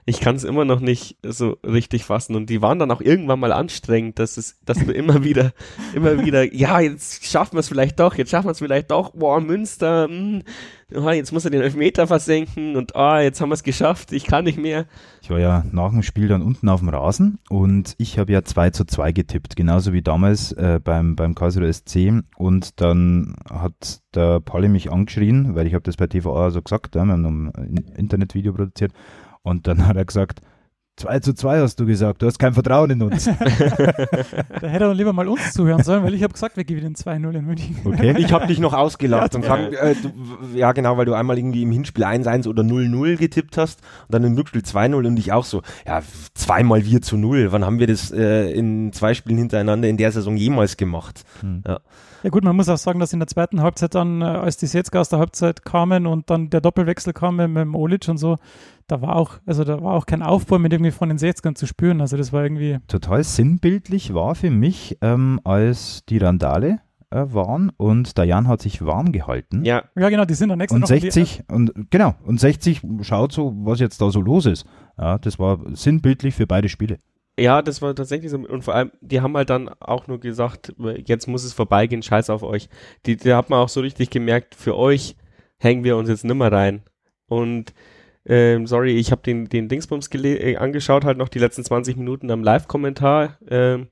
ich kann es immer noch nicht so richtig fassen und die waren dann auch irgendwann mal anstrengend, dass es, dass du immer wieder, immer wieder, ja, jetzt schaffen wir es vielleicht doch, jetzt schaffen wir es vielleicht doch, boah, Münster, mh, oh, jetzt muss er den Elfmeter versenken und ah, jetzt haben wir es geschafft, ich kann nicht mehr. Ich war ja nach dem Spiel dann unten auf dem Rasen und ich habe ja 2 zu 2 getippt, genauso wie damals äh, beim, beim Karlsruher SC. Und dann hat der Pauli mich angeschrien, weil ich habe das bei TVA so gesagt, ja, wir haben ein Internetvideo produziert. Und dann hat er gesagt, 2 zu 2 hast du gesagt, du hast kein Vertrauen in uns. Da hätte er lieber mal uns zuhören sollen, weil ich habe gesagt, wir gewinnen 2-0 in München. Okay. Ich habe dich noch ausgelacht und Ja. sagen, äh, du, ja genau, weil du einmal irgendwie im Hinspiel 1-1 oder 0-0 getippt hast und dann im Rückspiel 2-0 und ich auch so, ja, zweimal wir zu 0. Wann haben wir das äh, in zwei Spielen hintereinander in der Saison jemals gemacht? Hm. Ja gut, man muss auch sagen, dass in der zweiten Halbzeit dann, äh, als die Setzka aus der Halbzeit kamen und dann der Doppelwechsel kam mit, mit dem Olic und so, da war auch, also da war auch kein Aufbau mit irgendwie von den 60ern zu spüren. Also das war irgendwie, Total sinnbildlich war für mich, ähm, als die Randale äh, waren und der Jan hat sich warm gehalten. Ja, ja genau, die sind dann extra Und noch in die- 60, und genau, und 60 schaut so, was jetzt da so los ist. Ja, das war sinnbildlich für beide Spiele. Ja, das war tatsächlich so. Und vor allem, die haben halt dann auch nur gesagt, jetzt muss es vorbeigehen, scheiß auf euch. Die, da hat man auch so richtig gemerkt, für euch hängen wir uns jetzt nimmer rein. Und ähm, sorry, ich habe den, den Dingsbums äh, angeschaut, halt noch die letzten 20 Minuten am Live-Kommentar. Ähm,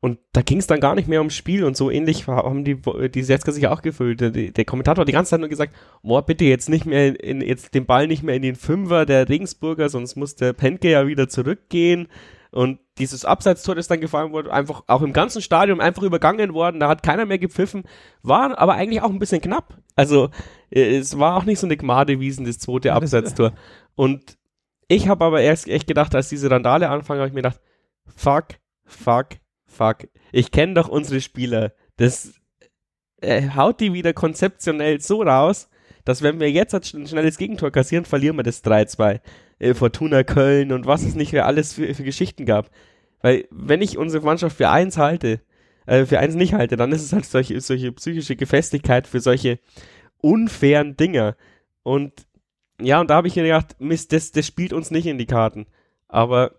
und da ging es dann gar nicht mehr ums Spiel und so ähnlich haben die, die Setzker sich auch gefühlt. Der, der Kommentator hat die ganze Zeit nur gesagt, boah, bitte jetzt nicht mehr in, jetzt den Ball nicht mehr in den Fünfer der Regensburger, sonst muss der Penke ja wieder zurückgehen. Und dieses Abseitstor, das dann gefallen wurde, einfach auch im ganzen Stadion einfach übergangen worden, da hat keiner mehr gepfiffen, war aber eigentlich auch ein bisschen knapp. Also äh, es war auch nicht so eine Gmadewiesen, das zweite Abseitstor. Und ich habe aber erst echt gedacht, als diese Randale anfangen, habe ich mir gedacht, fuck, fuck, fuck. Ich kenne doch unsere Spieler. Das äh, haut die wieder konzeptionell so raus, dass wenn wir jetzt ein schnelles Gegentor kassieren, verlieren wir das 3-2. Äh, Fortuna Köln und was es nicht für alles für, für Geschichten gab. Weil wenn ich unsere Mannschaft für eins halte, äh, für eins nicht halte, dann ist es halt solche, solche psychische Gefestigkeit für solche unfairen Dinger. Und ja, und da habe ich mir gedacht, Mist, das, das spielt uns nicht in die Karten. Aber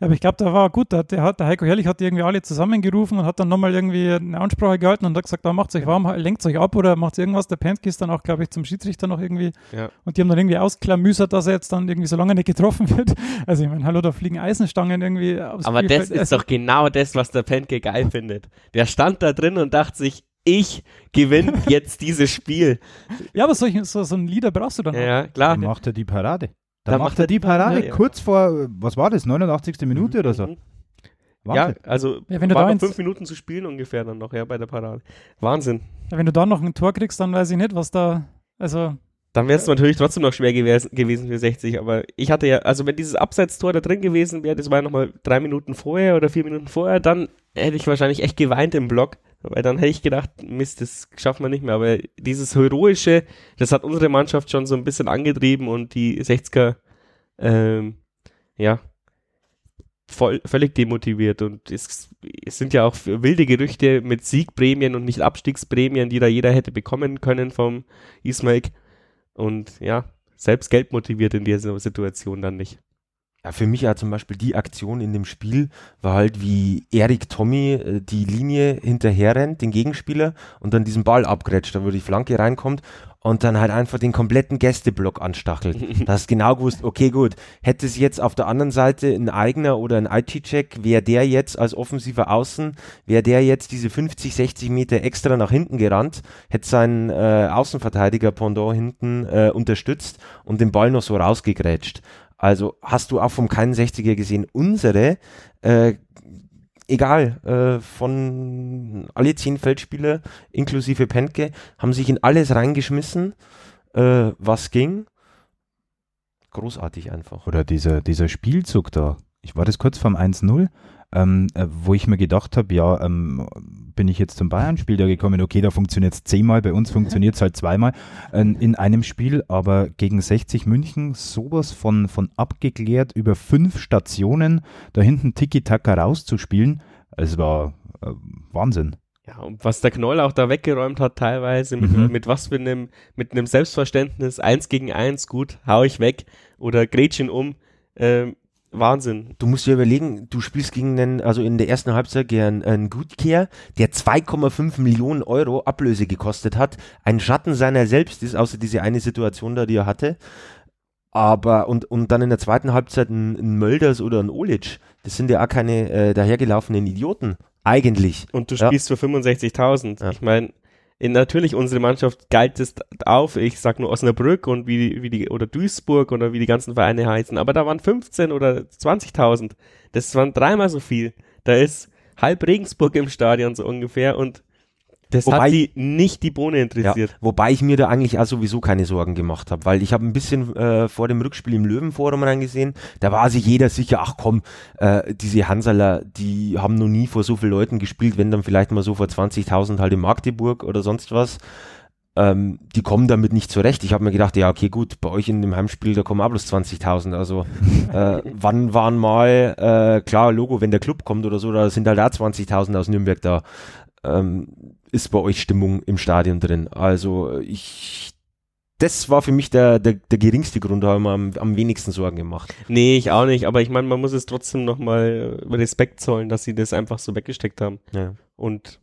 Ja, aber ich glaube, da war gut. Der, der, hat, der Heiko Herrlich hat die irgendwie alle zusammengerufen und hat dann nochmal irgendwie eine Ansprache gehalten und hat gesagt, da macht euch warm, lenkt euch ab oder macht irgendwas. Der Penske ist dann auch, glaube ich, zum Schiedsrichter noch irgendwie. Ja. Und die haben dann irgendwie ausklamüsert, dass er jetzt dann irgendwie so lange nicht getroffen wird. Also ich meine, hallo, da fliegen Eisenstangen irgendwie aufs Aber das Spielfeld. ist Also, doch genau das, was der Penke geil findet. Der stand da drin und dachte sich, ich gewinne jetzt dieses Spiel. Ja, aber solche, so, so ein Lieder brauchst du dann Ja, auch. ja klar. Dann macht er die Parade. Da Dann macht er die Parade ja, ja. kurz vor, was war das, 89. Minute oder so? Mhm. Ja, Wahnsinn. also Ja, wenn du war da noch fünf Minuten zu spielen ungefähr dann noch, ja, bei der Parade. Wahnsinn. Ja, wenn du da noch ein Tor kriegst, dann weiß ich nicht, was da. Also, Dann wäre es natürlich trotzdem noch schwer gewesen, gewesen für 60, aber ich hatte ja, also wenn dieses Abseitstor da drin gewesen wäre, das war ja nochmal drei Minuten vorher oder vier Minuten vorher, dann hätte ich wahrscheinlich echt geweint im Block, weil dann hätte ich gedacht, Mist, das schaffen wir nicht mehr, aber dieses Heroische, das hat unsere Mannschaft schon so ein bisschen angetrieben und die 60er, ähm, ja, voll, völlig demotiviert und es, es sind ja auch wilde Gerüchte mit Siegprämien und nicht Abstiegsprämien, die da jeder hätte bekommen können vom Ismaik. Und ja, selbst Geld motiviert in dieser Situation dann nicht. Ja, für mich ja zum Beispiel die Aktion in dem Spiel war halt, wie Erik Tommy äh, die Linie hinterher rennt, den Gegenspieler, und dann diesen Ball abgrätscht, da wo die Flanke reinkommt und dann halt einfach den kompletten Gästeblock anstachelt. da hast genau gewusst, okay, gut, hätte es jetzt auf der anderen Seite ein eigener oder ein IT-Check, wäre der jetzt als offensiver Außen, wäre der jetzt diese 50, 60 Meter extra nach hinten gerannt, hätte seinen äh, Außenverteidiger Pendant hinten äh, unterstützt und den Ball noch so rausgegrätscht. Also hast du auch vom keinen 60er gesehen, unsere, äh, egal, äh, von alle zehn Feldspieler inklusive Pentke, haben sich in alles reingeschmissen, äh, was ging. Großartig einfach. Oder dieser, dieser Spielzug da. Ich war das kurz vorm 1-0. Ähm, äh, wo ich mir gedacht habe, ja, ähm, bin ich jetzt zum Bayern-Spiel da gekommen, okay, da funktioniert es zehnmal, bei uns funktioniert es halt zweimal äh, in einem Spiel, aber gegen 60 München sowas von, von abgeklärt über fünf Stationen da hinten Tiki-Taka rauszuspielen, es war äh, Wahnsinn. Ja, und was der Knoll auch da weggeräumt hat teilweise, mit, Mhm. mit was für einem, mit einem Selbstverständnis, eins gegen eins, gut, hau ich weg oder Gretchen um, ähm, Wahnsinn. Du musst dir überlegen, du spielst gegen einen, also in der ersten Halbzeit gegen einen Gutkehr, der 2,5 Millionen Euro Ablöse gekostet hat, ein Schatten seiner selbst ist, außer diese eine Situation da, die er hatte. Aber, und, und dann in der zweiten Halbzeit ein, ein Mölders oder ein Olic, das sind ja auch keine äh, dahergelaufenen Idioten. Eigentlich. Und du Ja. spielst für 65.000. Ja. Ich meine, natürlich unsere Mannschaft galt es auf, ich sag nur Osnabrück und wie, wie die, oder Duisburg oder wie die ganzen Vereine heißen, aber da waren 15 oder 20.000. Das waren dreimal so viel. Da ist halb Regensburg im Stadion so ungefähr und das Wobei- hat die nicht die Bohne Ja, interessiert. wobei ich mir da eigentlich auch sowieso keine Sorgen gemacht habe, weil ich habe ein bisschen äh, vor dem Rückspiel im Löwenforum reingesehen, da war sich jeder sicher, ach komm, äh, diese Hansaler, die haben noch nie vor so vielen Leuten gespielt, wenn dann vielleicht mal so vor 20.000 halt in Magdeburg oder sonst was. Ähm, die kommen damit nicht zurecht. Ich habe mir gedacht, ja, okay, gut, bei euch in dem Heimspiel, da kommen auch bloß 20.000. Also, äh, wann waren mal, äh, klar, Logo, wenn der Club kommt oder so, da sind halt auch 20.000 aus Nürnberg da. Ähm, ist bei euch Stimmung im Stadion drin. Also, ich, das war für mich der, der, der geringste Grund, da habe ich mir am, am wenigsten Sorgen gemacht. Nee, ich auch nicht, aber ich meine, man muss es trotzdem nochmal Respekt zollen, dass sie das einfach so weggesteckt haben. Ja. Und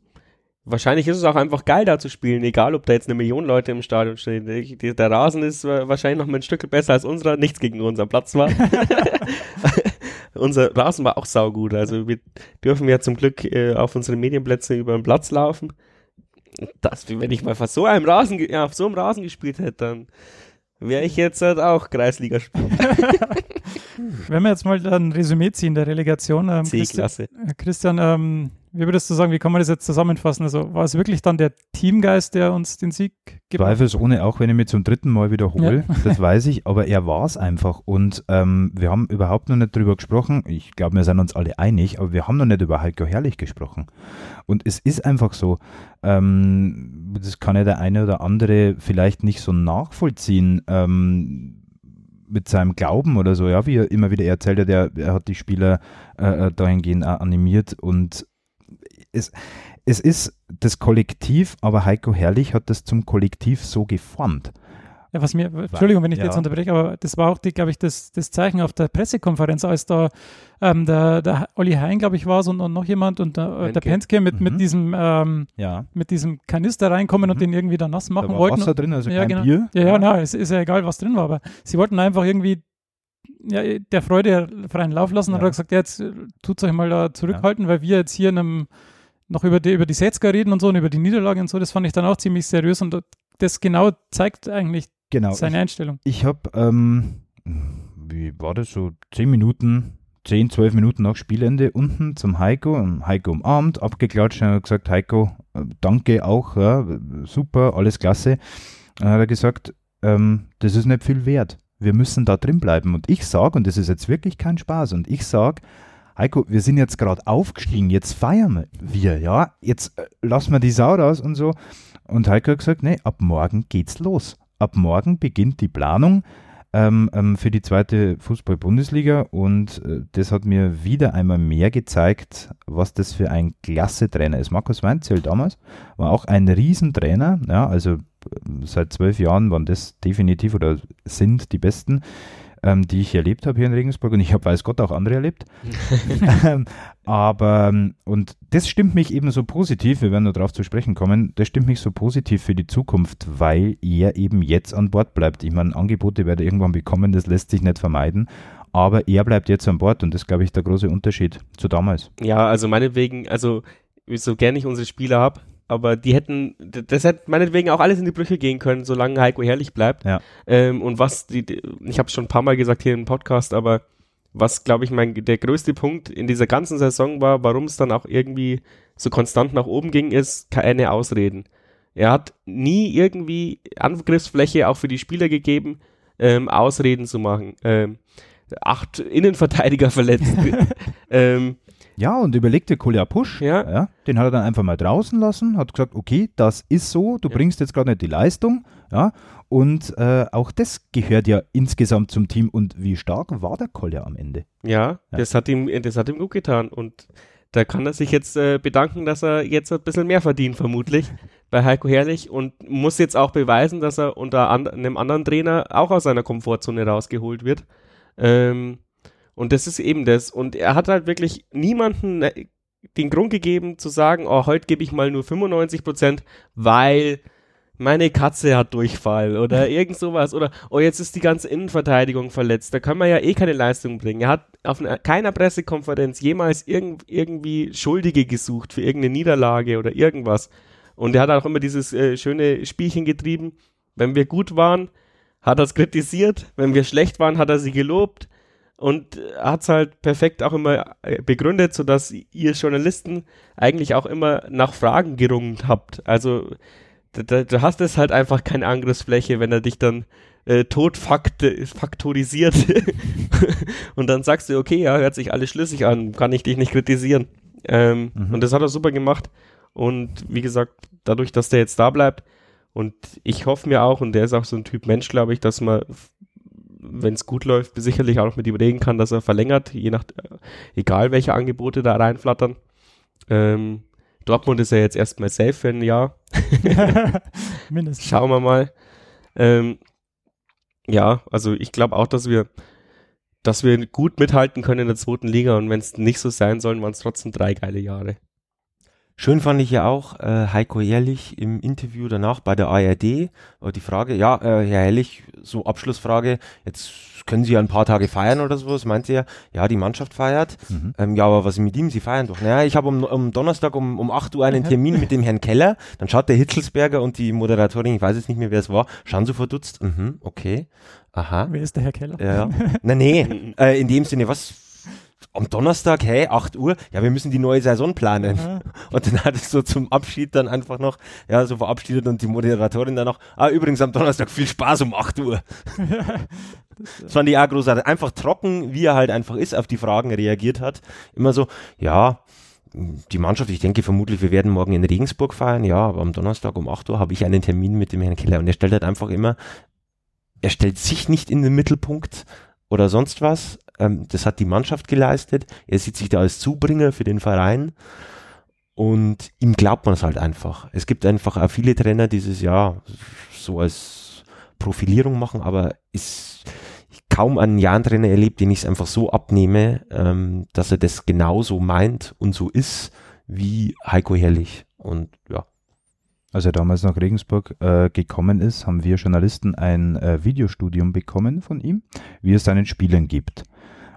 wahrscheinlich ist es auch einfach geil, da zu spielen, egal ob da jetzt eine Million Leute im Stadion stehen. Der Rasen ist äh, wahrscheinlich noch mal ein Stück besser als unserer, nichts gegen unser Platz war. Unser Rasen war auch saugut. Also wir dürfen ja zum Glück äh, auf unsere Medienplätze über den Platz laufen. Das, wenn ich mal auf so einem Rasen, ja, auf so einem Rasen gespielt hätte, dann wäre ich jetzt halt auch Kreisligaspieler. Wenn wir jetzt mal ein Resümee ziehen der Relegation, ähm, Christi- Christian, ähm, wie würdest du sagen, wie kann man das jetzt zusammenfassen? Also war es wirklich dann der Teamgeist, der uns den Sieg hat? Zweifelsohne, auch wenn ich mich zum dritten Mal wiederhole, das weiß ich, aber er war es einfach. Und ähm, wir haben überhaupt noch nicht drüber gesprochen. Ich glaube, wir sind uns alle einig, aber wir haben noch nicht über Heiko Herrlich gesprochen. Und es ist einfach so, ähm, das kann ja der eine oder andere vielleicht nicht so nachvollziehen. Ähm, mit seinem Glauben oder so, ja, wie er immer wieder erzählt hat, er, er hat die Spieler äh, äh, dahingehend animiert und es, es ist das Kollektiv, aber Heiko Herrlich hat das zum Kollektiv so geformt. Ja, was mir, Entschuldigung, wenn ich Ja. jetzt unterbreche, aber das war auch, glaube ich, das, das Zeichen auf der Pressekonferenz, als da ähm, der, der Olli Hein, glaube ich, war es und, und noch jemand und der, äh, der Pentke. Pentke mit, Mhm. mit, diesem, ähm, Ja. mit diesem Kanister reinkommen und Mhm. den irgendwie da nass machen da war wollten. Wasser drin, also Ja, kein genau. Bier. Ja, ja, na, es ist ja egal, was drin war, aber sie wollten einfach irgendwie ja, der Freude freien Lauf lassen und Ja. hat gesagt, ja, jetzt äh, tut's euch mal da zurückhalten, weil wir jetzt hier in einem, noch über die, über die Setzker reden und so und über die Niederlage und so, das fand ich dann auch ziemlich seriös und das genau zeigt eigentlich Genau. seine Einstellung. Ich habe, ähm, wie war das, so zehn Minuten, zehn, zwölf Minuten nach Spielende unten zum Heiko, Heiko umarmt, abgeklatscht und gesagt, Heiko, äh, danke auch, ja, super, alles klasse. Dann hat er gesagt, ähm, das ist nicht viel wert. Wir müssen da drin bleiben. Und ich sage, und das ist jetzt wirklich kein Spaß, und ich sage, Heiko, wir sind jetzt gerade aufgestiegen, jetzt feiern wir, ja, jetzt äh, lassen wir die Sau raus und so. Und Heiko hat gesagt, nee, ab morgen geht's los. Ab morgen beginnt die Planung ähm, ähm, für die zweite Fußball-Bundesliga und äh, das hat mir wieder einmal mehr gezeigt, was das für ein klasse Trainer ist. Markus Weinzell damals war auch ein Riesentrainer, ja, also ähm, seit zwölf Jahren waren das definitiv oder sind die besten, ähm, die ich erlebt habe hier in Regensburg und ich habe, weiß Gott, auch andere erlebt. Ähm, Aber, ähm, und das stimmt mich eben so positiv, wir werden noch darauf zu sprechen kommen, das stimmt mich so positiv für die Zukunft, weil er eben jetzt an Bord bleibt. Ich meine, Angebote werde er irgendwann bekommen, das lässt sich nicht vermeiden, aber er bleibt jetzt an Bord und das, glaube ich, der große Unterschied zu damals. Ja, also meinetwegen, also so gerne ich unsere Spieler habe, aber die hätten, das hätte meinetwegen auch alles in die Brüche gehen können, solange Heiko herrlich bleibt. Ja. Ähm, und was, die, die- ich habe es schon ein paar Mal gesagt hier im Podcast, aber was, glaube ich, mein, der größte Punkt in dieser ganzen Saison war, warum es dann auch irgendwie so konstant nach oben ging, ist keine Ausreden. Er hat nie irgendwie Angriffsfläche auch für die Spieler gegeben, ähm, Ausreden zu machen. Ähm, acht Innenverteidiger verletzt. ähm, Ja, und überleg dir Kolja Pusch, Ja. den hat er dann einfach mal draußen lassen, hat gesagt, okay, das ist so, du Ja. bringst jetzt gerade nicht die Leistung, ja, und äh, auch das gehört ja insgesamt zum Team. Und wie stark war der Kolja am Ende? Ja, Ja. das hat ihm, das hat ihm gut getan und da kann er sich jetzt äh, bedanken, dass er jetzt ein bisschen mehr verdient, vermutlich, bei Heiko Herrlich und muss jetzt auch beweisen, dass er unter an, einem anderen Trainer auch aus seiner Komfortzone rausgeholt wird. Ähm, und das ist eben das. Und er hat halt wirklich niemanden äh, den Grund gegeben zu sagen, oh, heute gebe ich mal nur 95 Prozent, weil meine Katze hat Durchfall oder irgend sowas oder oh jetzt ist die ganze Innenverteidigung verletzt, da kann man ja eh keine Leistung bringen. Er hat auf einer, keiner Pressekonferenz jemals irgend, irgendwie Schuldige gesucht für irgendeine Niederlage oder irgendwas. Und er hat auch immer dieses äh, schöne Spielchen getrieben. Wenn wir gut waren, hat er es kritisiert. Wenn wir schlecht waren, hat er sie gelobt. Und hat es halt perfekt auch immer äh, begründet, sodass ihr Journalisten eigentlich auch immer nach Fragen gerungen habt. Also du hast es halt einfach keine Angriffsfläche, wenn er dich dann äh, tot fakt faktorisiert und dann sagst du, okay, ja, hört sich alles schlüssig an, kann ich dich nicht kritisieren. Ähm, Mhm. Und das hat er super gemacht. Und wie gesagt, dadurch, dass der jetzt da bleibt und ich hoffe mir auch, und der ist auch so ein Typ Mensch, glaube ich, dass man, wenn es gut läuft, sicherlich auch mit ihm reden kann, dass er verlängert, je nach, äh, egal welche Angebote da reinflattern. Ähm, Dortmund ist ja jetzt erstmal safe für ein Jahr. Mindestens. Schauen wir mal. Ähm, ja, also ich glaube auch, dass wir, dass wir gut mithalten können in der zweiten Liga und wenn es nicht so sein soll, waren es trotzdem drei geile Jahre. Schön fand ich ja auch äh, Heiko Herrlich im Interview danach bei der ARD. Äh, die Frage, ja, äh, Herr Herrlich, so Abschlussfrage, jetzt können Sie ja ein paar Tage feiern oder sowas, meint er, ja, die Mannschaft feiert. Mhm. Ähm, ja, aber was ist mit ihm? Sie feiern doch. Naja, ich habe um, um Donnerstag um, um 8 Uhr einen Termin mit dem Herrn Keller. Dann schaut der Hitzelsberger und die Moderatorin, ich weiß jetzt nicht mehr, wer es war, schauen so verdutzt. Mhm, okay. Aha. Wer ist der Herr Keller? Ja. Na, nee, äh, in dem Sinne, was? Am Donnerstag, hey, 8 Uhr, ja, wir müssen die neue Saison planen. Aha. Und dann hat es so zum Abschied dann einfach noch, ja, so verabschiedet und die Moderatorin dann noch, ah, übrigens am Donnerstag viel Spaß um 8 Uhr. Das fand ich auch großartig. Einfach trocken, wie er halt einfach ist, auf die Fragen reagiert hat. Immer so, ja, die Mannschaft, ich denke vermutlich, wir werden morgen in Regensburg feiern, ja, aber am Donnerstag um 8 Uhr habe ich einen Termin mit dem Herrn Keller und er stellt halt einfach immer, er stellt sich nicht in den Mittelpunkt oder sonst was. Ähm, das hat die Mannschaft geleistet. Er sieht sich da als Zubringer für den Verein. Und ihm glaubt man es halt einfach. Es gibt einfach auch viele Trainer dieses Jahr so als Profilierung machen, aber ist kaum einen Jahren-Trainer erlebt, den ich es einfach so abnehme, ähm, dass er das genauso meint und so ist wie Heiko Herrlich. Und ja, Als er damals nach Regensburg äh, gekommen ist, haben wir Journalisten ein äh, Videostudium bekommen von ihm, wie es seinen Spielern gibt.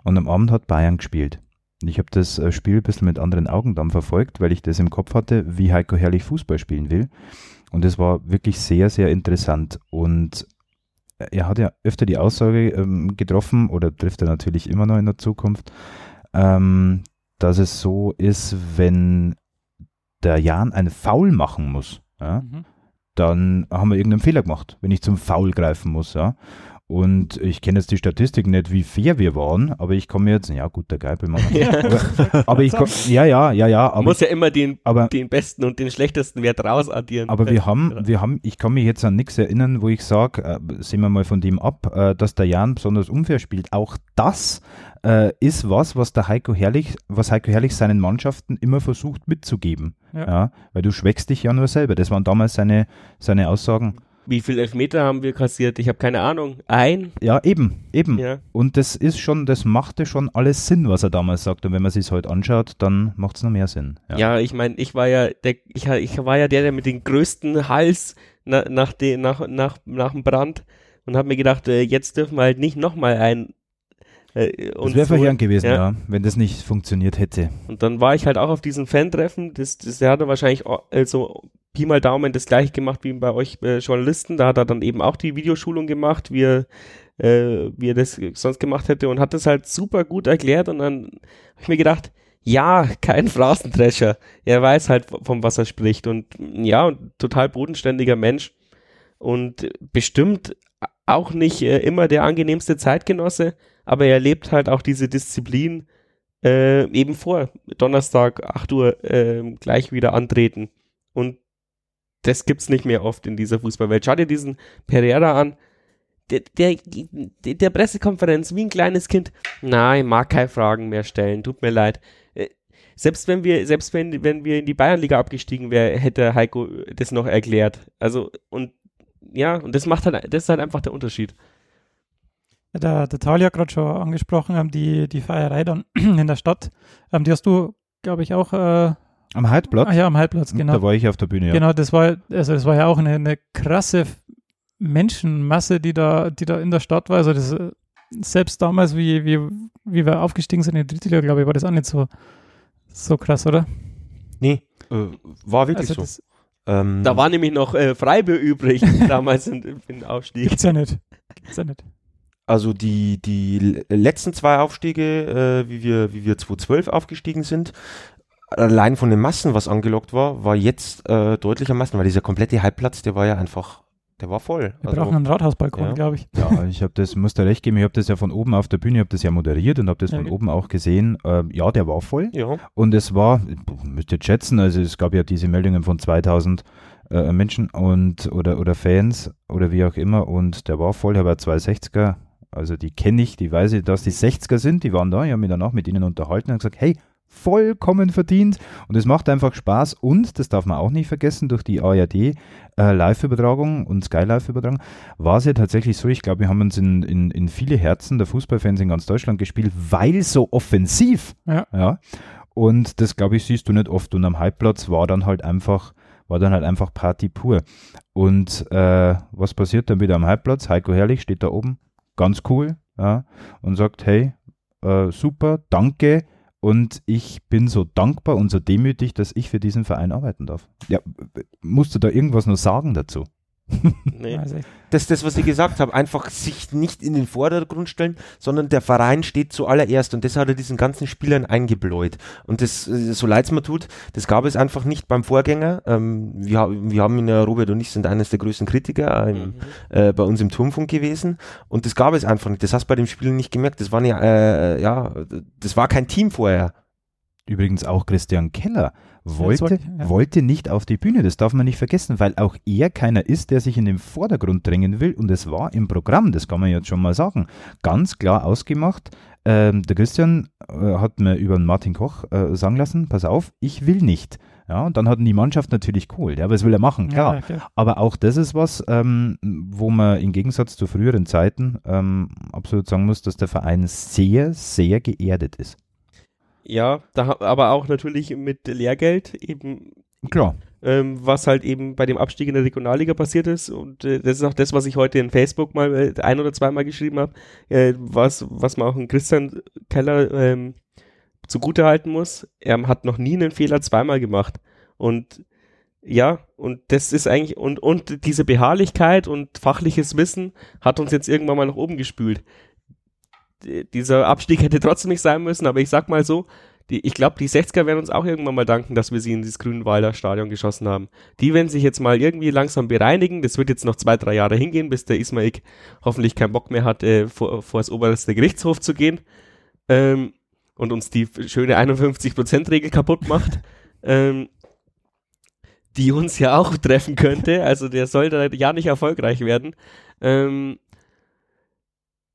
Und am Abend hat Bayern gespielt. Ich habe das äh, Spiel ein bisschen mit anderen Augen dann verfolgt, weil ich das im Kopf hatte, wie Heiko Herrlich Fußball spielen will. Und es war wirklich sehr, sehr interessant. Und er hat ja öfter die Aussage ähm, getroffen, oder trifft er natürlich immer noch in der Zukunft, ähm, dass es so ist, wenn der Jan einen Foul machen muss, ja, Mhm. dann haben wir irgendeinen Fehler gemacht, wenn ich zum Foul greifen muss, ja. Und ich kenne jetzt die Statistik nicht, wie fair wir waren, aber ich komme jetzt, ja gut, der Geipelmann. aber, aber ich komm, ja, ja, ja, ja, Man aber, muss ja immer den, aber, den besten und den schlechtesten Wert rausaddieren. aber wir haben, wir haben, ich kann mich jetzt an nichts erinnern, wo ich sage, äh, sehen wir mal von dem ab, äh, dass der Jan besonders unfair spielt. Auch das äh, ist was, was der Heiko Herrlich, was Heiko Herrlich seinen Mannschaften immer versucht mitzugeben. Ja. Ja. weil du schwächst dich ja nur selber. Das waren damals seine, seine Aussagen. Wie viele Elfmeter haben wir kassiert? Ich habe keine Ahnung. Ein? Ja, eben, eben. Ja. Und das ist schon, das machte schon alles Sinn, was er damals sagt. Und wenn man sich heute anschaut, dann macht es noch mehr Sinn. Ja, ich meine, ich war ja der, ich, ich war ja der, der mit dem größten Hals na, nach, de, nach, nach, nach dem Brand und habe mir gedacht, äh, jetzt dürfen wir halt nicht nochmal ein. Äh, Das wäre so- verheerend gewesen, ja. ja. wenn das nicht funktioniert hätte. Und dann war ich halt auch auf diesem Fan-Treffen. Das, das, der hatte wahrscheinlich also Pi mal Daumen das gleiche gemacht wie bei euch äh, Journalisten. Da hat er dann eben auch die Videoschulung gemacht, wie er, äh, wie er das sonst gemacht hätte und hat das halt super gut erklärt. Und dann habe ich mir gedacht, ja, kein Phrasendrescher. Er weiß halt, vom was er spricht. Und ja, und total bodenständiger Mensch. Und bestimmt auch nicht äh, immer der angenehmste Zeitgenosse, aber er lebt halt auch diese Disziplin äh, eben vor Donnerstag 8 Uhr äh, gleich wieder antreten. Und das gibt's nicht mehr oft in dieser Fußballwelt. Schau dir diesen Pereira an. Der, der, der Pressekonferenz wie ein kleines Kind. Nein, mag keine Fragen mehr stellen. Tut mir leid. Äh, selbst wenn wir, selbst wenn, wenn wir in die Bayernliga abgestiegen wären, hätte Heiko das noch erklärt. Also, und ja, und das macht halt, das ist halt einfach der Unterschied. Der, der Tali hat gerade schon angesprochen, ähm, die, die Feierei dann in der Stadt. Ähm, die hast du, glaube ich, auch. Äh, am Halbplatz? Ah, ja, am Halbplatz, genau. Da war ich auf der Bühne, ja. Genau, das war, also das war ja auch eine, eine krasse Menschenmasse, die da, die da in der Stadt war. Also das, äh, selbst damals, wie, wie, wie wir aufgestiegen sind in die dritte Liga, glaube ich, war das auch nicht so, so krass, oder? Nee, äh, war wirklich Also so. das Ähm, Da war nämlich noch äh, Freibier übrig, damals im, im Aufstieg. gibt's ja nicht. Gibt's ja nicht. Also die, die letzten zwei Aufstiege, äh, wie, wir, wie wir 2012 aufgestiegen sind, allein von den Massen, was angelockt war, war jetzt äh, deutlich am meisten, weil dieser komplette Halbplatz, der war ja einfach, der war voll. Wir Also, brauchen einen Rathausbalkon, ja. glaube ich. Ja, ich habe das, muss dir recht geben, ich habe das ja von oben auf der Bühne, ich habe das ja moderiert und habe das Ja, von oben auch gesehen. Ähm, ja, der war voll. ja, Und es war, müsst ihr schätzen, also es gab ja diese Meldungen von 2000 äh, Menschen und oder, oder Fans oder wie auch immer und der war voll, der war 260er, also die kenne ich, die weiß ich, dass die 60er sind, die waren da, ich habe mich danach mit ihnen unterhalten und gesagt, hey, vollkommen verdient und es macht einfach Spaß und, das darf man auch nicht vergessen, durch die ARD äh, Live-Übertragung und Sky Live-Übertragung war es ja tatsächlich so, ich glaube, wir haben uns in, in, in viele Herzen der Fußballfans in ganz Deutschland gespielt, weil so offensiv. Ja. ja. Und das, glaube ich, siehst du nicht oft. Und am Halbplatz war dann halt einfach, war dann halt einfach Party pur. Und äh, was passiert dann wieder am Halbplatz? Heiko Herrlich steht da oben, ganz cool, ja, und sagt, hey, äh, super, danke. Und ich bin so dankbar und so demütig, dass ich für diesen Verein arbeiten darf. Ja, musst du da irgendwas noch sagen dazu? Nee. Das ist das, was ich gesagt habe, einfach sich nicht in den Vordergrund stellen, sondern der Verein steht zuallererst und das hat er diesen ganzen Spielern eingebläut. Und das, äh, so leid es mir tut, das gab es einfach nicht beim Vorgänger. Ähm, wir, wir haben ihn ja, Robert und ich sind eines der größten Kritiker im, Mhm. äh, bei uns im Turmfunk gewesen und das gab es einfach nicht. Das hast du bei den Spielen nicht gemerkt. Das war ja, äh, ja, das war kein Team vorher. Übrigens auch Christian Keller wollte, wollte- ja. wollte nicht auf die Bühne, das darf man nicht vergessen, weil auch er keiner ist, der sich in den Vordergrund drängen will und es war im Programm, das kann man jetzt schon mal sagen, ganz klar ausgemacht. Ähm, der Christian äh, hat mir über Martin Koch äh, sagen lassen, pass auf, ich will nicht. Ja, und dann hatten die Mannschaft natürlich geholt, ja, was will er machen, klar. Ja, okay. Aber auch das ist was, ähm, wo man im Gegensatz zu früheren Zeiten ähm, absolut sagen muss, dass der Verein sehr, sehr geerdet ist. Ja, da, aber auch natürlich mit Lehrgeld eben Klar. ähm, was halt eben bei dem Abstieg in der Regionalliga passiert ist. Und äh, das ist auch das, was ich heute in Facebook mal äh, ein oder zweimal geschrieben habe, äh, was, was man auch in Christian Keller ähm, zugutehalten muss. Er hat noch nie einen Fehler zweimal gemacht. Und ja, und das ist eigentlich, und, und diese Beharrlichkeit und fachliches Wissen hat uns jetzt irgendwann mal nach oben gespült. Dieser Abstieg hätte trotzdem nicht sein müssen, aber ich sag mal so, die, ich glaube, die 60er werden uns auch irgendwann mal danken, dass wir sie in dieses Grünwalder Stadion geschossen haben. Die werden sich jetzt mal irgendwie langsam bereinigen. Das wird jetzt noch zwei, drei Jahre hingehen, bis der Ismaik hoffentlich keinen Bock mehr hat, äh, vor, vor das oberste Gerichtshof zu gehen ähm, und uns die schöne 51%-Regel kaputt macht. ähm, die uns ja auch treffen könnte. Also der soll da ja nicht erfolgreich werden. Ähm,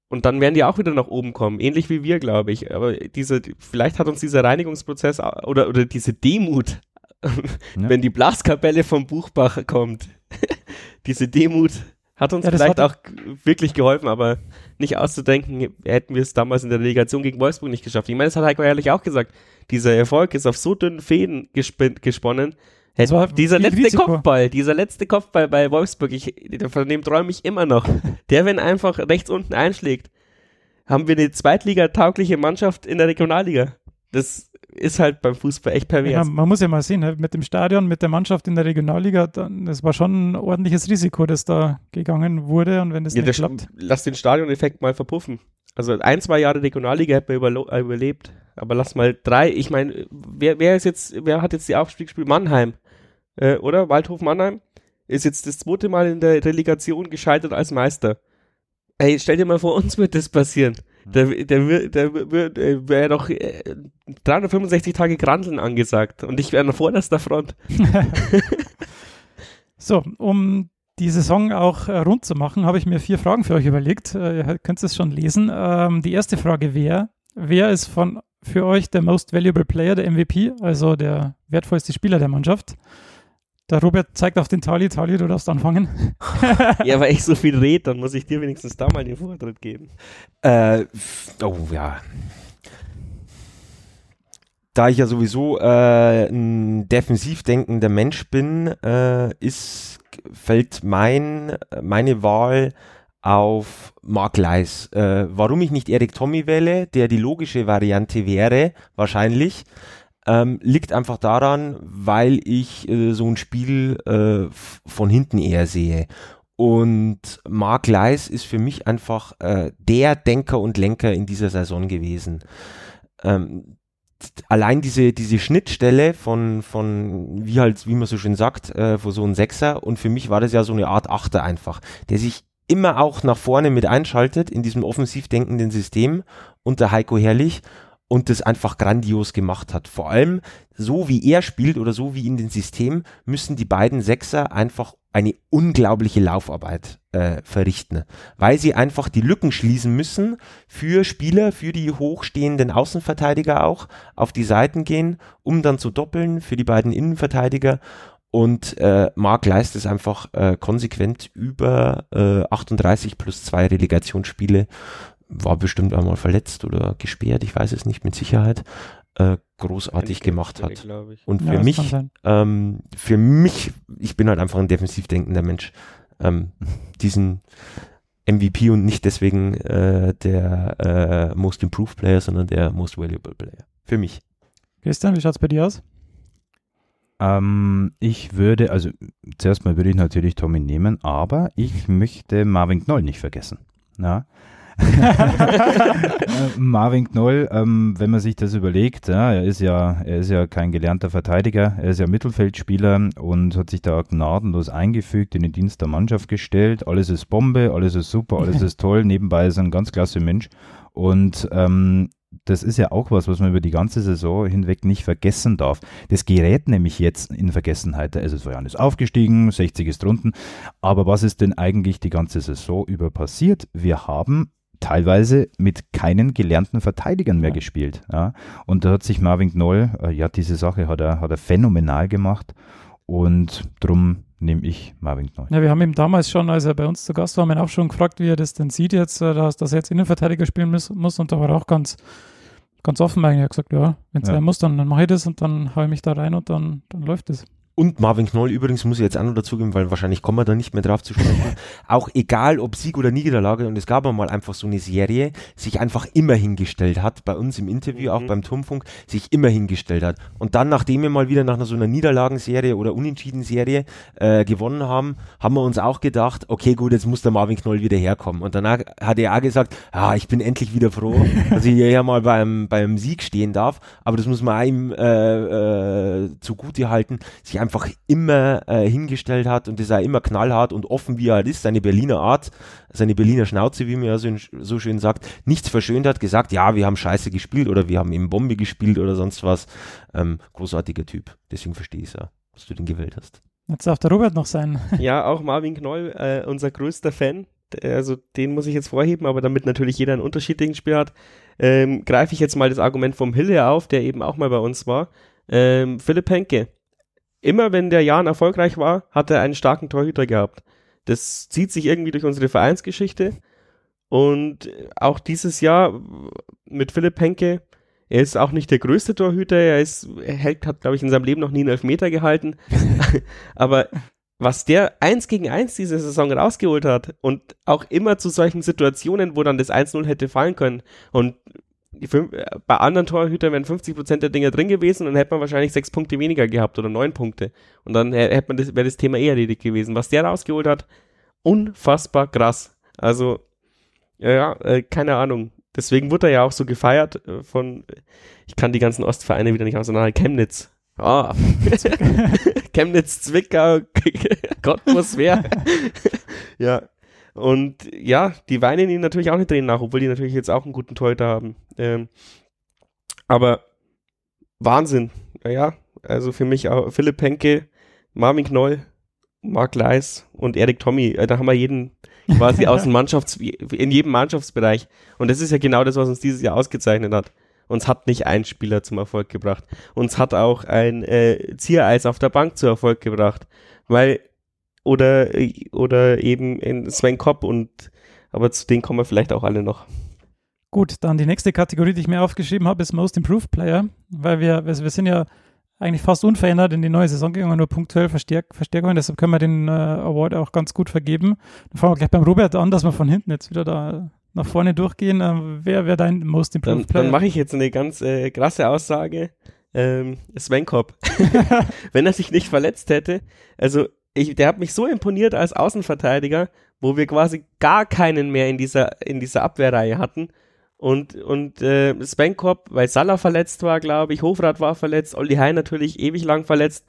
und dann werden die auch wieder nach oben kommen, ähnlich wie wir, glaube ich. Aber diese, vielleicht hat uns dieser Reinigungsprozess oder, oder diese Demut, Ja. wenn die Blaskapelle vom Buchbach kommt, diese Demut hat uns Ja, vielleicht hat- auch wirklich geholfen, aber nicht auszudenken, hätten wir es damals in der Delegation gegen Wolfsburg nicht geschafft. Ich meine, das hat Heiko ehrlich auch gesagt. Dieser Erfolg ist auf so dünnen Fäden gesponnen. Das war dieser letzte Risiko. Kopfball, dieser letzte Kopfball bei Wolfsburg, ich, von dem träume ich immer noch. Der, wenn einfach rechts unten einschlägt, haben wir eine zweitligataugliche Mannschaft in der Regionalliga. Das ist halt beim Fußball echt Ja, pervers. man muss ja mal sehen, ne, mit dem Stadion, mit der Mannschaft in der Regionalliga, das war schon ein ordentliches Risiko, das da gegangen wurde. Und wenn das Ja, nicht das, klappt, lass den Stadioneffekt mal verpuffen. Also ein, zwei Jahre Regionalliga hätte man äh, überlebt. Aber lass mal drei, ich meine, wer, wer ist jetzt, wer hat jetzt die Aufstiegsspiel? Mannheim, äh, oder? Waldhof Mannheim ist jetzt das zweite Mal in der Relegation gescheitert als Meister. Ey, stell dir mal vor, uns wird das passieren. Der, der, der, der wäre doch äh, 365 Tage Grandeln angesagt und ich wäre an vorderster Front. so, um die Saison auch äh, rund zu machen, habe ich mir vier Fragen für euch überlegt. Äh, ihr könnt es schon lesen. Ähm, die erste Frage wäre, wer ist von für euch der Most Valuable Player, der MVP, also der wertvollste Spieler der Mannschaft? Der Robert zeigt auf den Tali. Tali, du darfst anfangen. ja, weil ich so viel rede, dann muss ich dir wenigstens da mal den Vortritt geben. Äh, oh ja. Da ich ja sowieso äh, ein defensiv denkender Mensch bin, äh, ist, fällt mein, meine Wahl auf Mark Leis. Äh, warum ich nicht Erik Tommy wähle, der die logische Variante wäre, wahrscheinlich, ähm, liegt einfach daran, weil ich äh, so ein Spiel äh, von hinten eher sehe. Und Mark Leis ist für mich einfach äh, der Denker und Lenker in dieser Saison gewesen. Ähm, allein diese, diese Schnittstelle von, von, wie halt, wie man so schön sagt, äh, von so einem Sechser und für mich war das ja so eine Art Achter einfach, der sich immer auch nach vorne mit einschaltet in diesem offensiv denkenden System unter Heiko Herrlich und das einfach grandios gemacht hat. Vor allem so wie er spielt oder so wie in dem System müssen die beiden Sechser einfach eine unglaubliche Laufarbeit äh, verrichten, weil sie einfach die Lücken schließen müssen für Spieler, für die hochstehenden Außenverteidiger auch, auf die Seiten gehen, um dann zu doppeln für die beiden Innenverteidiger und äh, Mark leistet es einfach äh, konsequent über äh, 38 plus zwei Relegationsspiele. War bestimmt einmal verletzt oder gesperrt, ich weiß es nicht mit Sicherheit. Äh, großartig gemacht hat. Und für ja, mich, ähm, für mich, ich bin halt einfach ein defensiv denkender Mensch. Ähm, diesen MVP und nicht deswegen äh, der äh, Most Improved Player, sondern der Most Valuable Player. Für mich. Christian, wie schaut's bei dir aus? Ähm, ich würde, also zuerst mal würde ich natürlich Tommy nehmen, aber ich möchte Marvin Knoll nicht vergessen. Ja. Äh, Marvin Knoll, ähm, wenn man sich das überlegt, ja, er ist ja, er ist ja kein gelernter Verteidiger, er ist ja Mittelfeldspieler und hat sich da gnadenlos eingefügt, in den Dienst der Mannschaft gestellt. Alles ist Bombe, alles ist super, alles ist toll. Nebenbei ist er ein ganz klasse Mensch. Und ähm, das ist ja auch was, was man über die ganze Saison hinweg nicht vergessen darf. Das gerät nämlich jetzt in Vergessenheit. Also es war ja alles aufgestiegen, 60 ist drunten. Aber was ist denn eigentlich die ganze Saison über passiert? Wir haben teilweise mit keinen gelernten Verteidigern mehr ja. gespielt. Ja. Und da hat sich Marvin Knoll, äh, ja, diese Sache hat er, hat er phänomenal gemacht. Und drum nehme ich Marvin Knoll. Ja, wir haben ihm damals schon, als er bei uns zu Gast war, haben ihn auch schon gefragt, wie er das denn sieht jetzt, äh, dass, dass er jetzt Innenverteidiger spielen muss, muss und da war er auch ganz, ganz offen eigentlich. Er hat gesagt, ja, wenn es ja. sein muss, dann, dann mache ich das und dann haue ich mich da rein und dann, dann läuft es. Und Marvin Knoll übrigens muss ich jetzt auch noch dazugeben, weil wahrscheinlich kommen wir da nicht mehr drauf zu sprechen. auch egal ob Sieg oder Niederlage, und es gab einmal einfach so eine Serie, sich einfach immer hingestellt hat, bei uns im Interview, mhm. auch beim Turmfunk, sich immer hingestellt hat. Und dann, nachdem wir mal wieder nach so einer Niederlagenserie oder Unentschieden-Serie äh, gewonnen haben, haben wir uns auch gedacht, okay, gut, jetzt muss der Marvin Knoll wieder herkommen. Und danach hat er auch gesagt, ah, ich bin endlich wieder froh, dass ich hier ja mal beim, beim Sieg stehen darf. Aber das muss man ihm äh, äh, zugute halten, sich einfach einfach immer äh, hingestellt hat und das auch immer knallhart und offen, wie er halt ist, seine Berliner Art, seine Berliner Schnauze, wie man ja so, so schön sagt, nichts verschönt hat, gesagt, ja, wir haben scheiße gespielt oder wir haben eben Bombe gespielt oder sonst was. Ähm, großartiger Typ. Deswegen verstehe ich es ja, dass du den gewählt hast. Jetzt darf der Robert noch sein. Ja, auch Marvin Knoll, äh, unser größter Fan. Also den muss ich jetzt vorheben, aber damit natürlich jeder einen unterschiedlichen Spiel hat, ähm, greife ich jetzt mal das Argument vom Hille auf, der eben auch mal bei uns war. Ähm, Philipp Henke, immer wenn der Jan erfolgreich war, hat er einen starken Torhüter gehabt. Das zieht sich irgendwie durch unsere Vereinsgeschichte. Und auch dieses Jahr mit Philipp Henke, er ist auch nicht der größte Torhüter, er ist, er hält, hat, glaube ich, in seinem Leben noch nie einen Elfmeter gehalten. Aber was der eins gegen eins diese Saison rausgeholt hat und auch immer zu solchen Situationen, wo dann das 1-0 hätte fallen können. Und bei anderen Torhütern wären 50% der Dinger drin gewesen und dann hätte man wahrscheinlich sechs Punkte weniger gehabt oder neun Punkte. Und dann hätte man das, wäre das Thema eher erledigt gewesen. Was der rausgeholt hat, unfassbar krass. Also, ja, äh, keine Ahnung. Deswegen wurde er ja auch so gefeiert äh, von, ich kann die ganzen Ostvereine wieder nicht auseinander, Chemnitz. Ah, Chemnitz, Zwickau, Gott muss wer. ja, Und ja, die weinen ihm natürlich auch nicht Tränen nach, obwohl die natürlich jetzt auch einen guten Torhüter haben. Ähm, aber Wahnsinn. Ja, also für mich auch Philipp Henke, Marvin Knoll, Marc Leis und Erik Tommy. Äh, da haben wir jeden quasi aus dem Mannschafts-, in jedem Mannschaftsbereich. Und das ist ja genau das, was uns dieses Jahr ausgezeichnet hat. Uns hat nicht ein Spieler zum Erfolg gebracht. Uns hat auch ein äh, Ziereis auf der Bank zu Erfolg gebracht. Weil, oder, oder eben in Sven Kopp und, aber zu denen kommen wir vielleicht auch alle noch. Gut, dann die nächste Kategorie, die ich mir aufgeschrieben habe, ist Most Improved Player, weil wir, wir sind ja eigentlich fast unverändert in die neue Saison gegangen, nur punktuell Verstärk Verstärkungen. Deshalb können wir den äh, Award auch ganz gut vergeben. Dann fangen wir gleich beim Robert an, dass wir von hinten jetzt wieder da nach vorne durchgehen. Ähm, wer wäre dein Most Improved Dann, Player? dann mache ich jetzt eine ganz äh, krasse Aussage. Ähm, Sven Kopp. Wenn er sich nicht verletzt hätte, also ich, der hat mich so imponiert als Außenverteidiger, wo wir quasi gar keinen mehr in dieser, in dieser Abwehrreihe hatten. Und, und äh, Sven Kopp, weil Salah verletzt war, glaube ich, Hofrat war verletzt, Olli Hein natürlich ewig lang verletzt.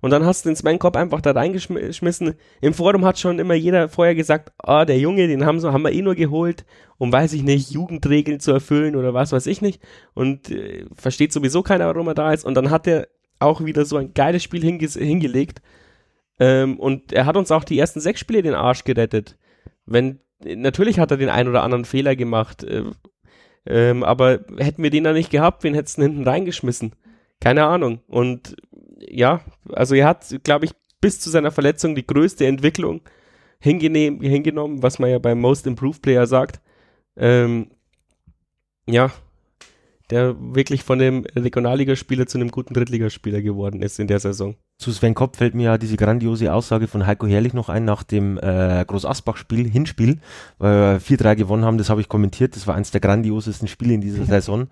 Und dann hast du den Sven Kopp einfach da reingeschmissen. Im Forum hat schon immer jeder vorher gesagt, ah, der Junge, den haben, so, haben wir eh nur geholt, um, weiß ich nicht, Jugendregeln zu erfüllen oder was weiß ich nicht. Und äh, versteht sowieso keiner, warum er da ist. Und dann hat er auch wieder so ein geiles Spiel hinge hingelegt. Ähm, und er hat uns auch die ersten sechs Spiele den Arsch gerettet. Wenn, natürlich hat er den ein oder anderen Fehler gemacht. Äh, ähm, aber hätten wir den da nicht gehabt, wen hättest du hinten reingeschmissen? Keine Ahnung. Und ja, also er hat, glaube ich, bis zu seiner Verletzung die größte Entwicklung hingenommen, was man ja beim Most Improved Player sagt. Ähm, ja, der wirklich von dem Regionalligaspieler zu einem guten Drittligaspieler geworden ist in der Saison. Zu Sven Kopp fällt mir ja diese grandiose Aussage von Heiko Herrlich noch ein nach dem äh, Groß-Asbach-Spiel, Hinspiel, weil wir 4-3 gewonnen haben, das habe ich kommentiert, das war eines der grandiosesten Spiele in dieser Saison.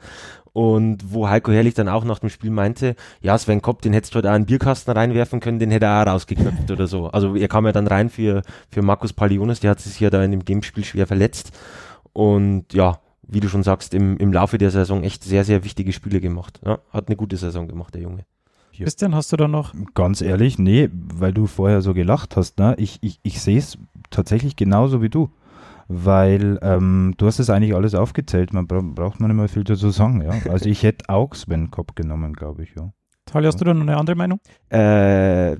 Und wo Heiko Herrlich dann auch nach dem Spiel meinte, ja, Sven Kopp, den hättest du heute auch einen Bierkasten reinwerfen können, den hätte er auch rausgeknöpft oder so. Also er kam ja dann rein für, für Markus Palionis, der hat sich ja da in dem Gamespiel schwer verletzt. Und ja, wie du schon sagst, im, im Laufe der Saison echt sehr, sehr wichtige Spiele gemacht. Ja, hat eine gute Saison gemacht, der Junge. Christian, hast du da noch? Ganz ehrlich, nee, weil du vorher so gelacht hast. Ne? Ich, ich, ich sehe es tatsächlich genauso wie du. Weil ähm, du hast es eigentlich alles aufgezählt. Man bra braucht man nicht mehr viel dazu sagen. Ja? Also ich hätte auch Sven Kopp genommen, glaube ich. Ja. Tali, hast du da noch eine andere Meinung? Äh,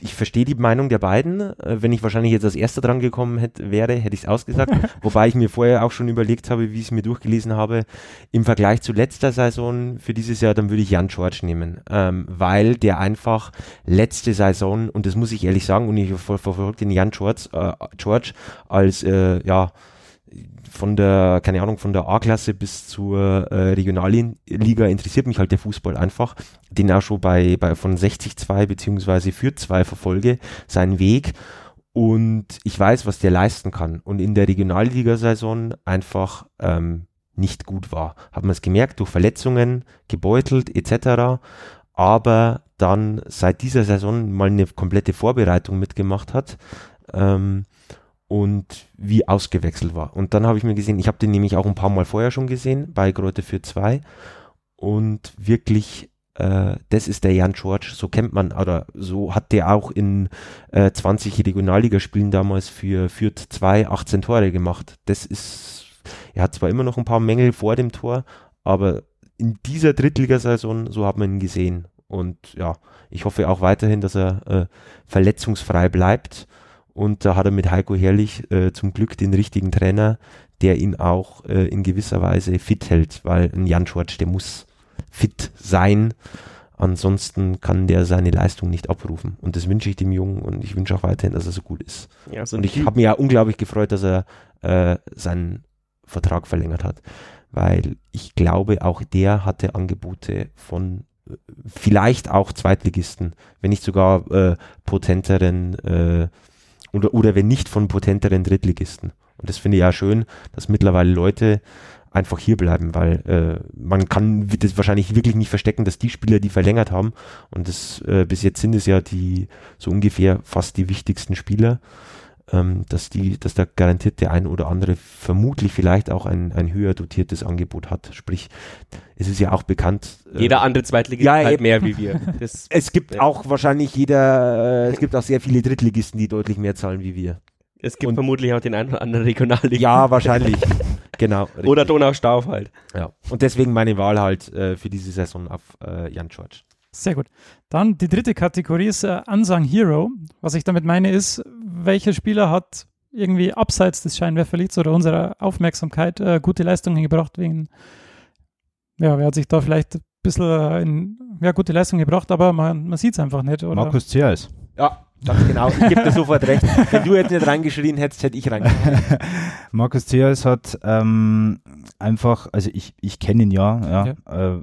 ich verstehe die Meinung der beiden. Äh, wenn ich wahrscheinlich jetzt als erster dran gekommen hätte, wäre, hätte ich es ausgesagt. Wobei ich mir vorher auch schon überlegt habe, wie ich es mir durchgelesen habe, im Vergleich zu letzter Saison für dieses Jahr, dann würde ich Jan George nehmen. Ähm, weil der einfach letzte Saison, und das muss ich ehrlich sagen, und ich verfolge den Jan George, äh, George als, äh, ja, von der, keine Ahnung, von der A-Klasse bis zur äh, Regionalliga interessiert mich halt der Fußball einfach, den auch schon bei, bei von 60-2 beziehungsweise für 2 verfolge, seinen Weg und ich weiß, was der leisten kann und in der Regionalligasaison einfach ähm, nicht gut war. Hat man es gemerkt, durch Verletzungen, gebeutelt etc., aber dann seit dieser Saison mal eine komplette Vorbereitung mitgemacht hat, ähm, und wie ausgewechselt war. Und dann habe ich mir gesehen, ich habe den nämlich auch ein paar Mal vorher schon gesehen bei Gräute für zwei und wirklich, äh, das ist der Jan George, so kennt man, oder so hat der auch in äh, 20 Regionalligaspielen damals für Fürth 2 18 Tore gemacht. Das ist, er hat zwar immer noch ein paar Mängel vor dem Tor, aber in dieser Drittligasaison, so hat man ihn gesehen. Und ja, ich hoffe auch weiterhin, dass er äh, verletzungsfrei bleibt und da hat er mit Heiko Herrlich äh, zum Glück den richtigen Trainer, der ihn auch äh, in gewisser Weise fit hält, weil ein Jan Schwartz, der muss fit sein. Ansonsten kann der seine Leistung nicht abrufen. Und das wünsche ich dem Jungen und ich wünsche auch weiterhin, dass er so gut ist. Ja, so und ich habe mich ja unglaublich gefreut, dass er äh, seinen Vertrag verlängert hat. Weil ich glaube, auch der hatte Angebote von äh, vielleicht auch Zweitligisten, wenn nicht sogar äh, potenteren äh, oder, oder wenn nicht von potenteren Drittligisten. Und das finde ich ja schön, dass mittlerweile Leute einfach hier bleiben, weil äh, man kann das wahrscheinlich wirklich nicht verstecken, dass die Spieler, die verlängert haben, und das äh, bis jetzt sind es ja die so ungefähr fast die wichtigsten Spieler, ähm, dass die, dass da garantiert der ein oder andere vermutlich vielleicht auch ein, ein höher dotiertes Angebot hat. Sprich, es ist ja auch bekannt. Äh, jeder andere Zweitligist ja, halt mehr wie wir. Das, es gibt ja. auch wahrscheinlich jeder, äh, es gibt auch sehr viele Drittligisten, die deutlich mehr zahlen wie wir. Es gibt Und- vermutlich auch den einen oder anderen Regionalliga. Ja, wahrscheinlich. genau. Oder Donaustauf halt. Ja. Und deswegen meine Wahl halt äh, für diese Saison auf äh, Jan George. Sehr gut. Dann die dritte Kategorie ist äh, Unsung Hero. Was ich damit meine ist, welcher Spieler hat irgendwie abseits des Scheinwerferlichts oder unserer Aufmerksamkeit äh, gute Leistungen gebracht wegen, ja, wer hat sich da vielleicht ein bisschen äh, in, ja, gute Leistungen gebracht, aber man, man sieht es einfach nicht. Oder? Markus Ziers. Ja, ganz genau. Ich gebe dir sofort recht. Wenn du jetzt nicht reingeschrien hättest, hätte ich reingeschrien. Markus Ziers hat ähm, einfach, also ich, ich kenne ihn ja, ja, Äh,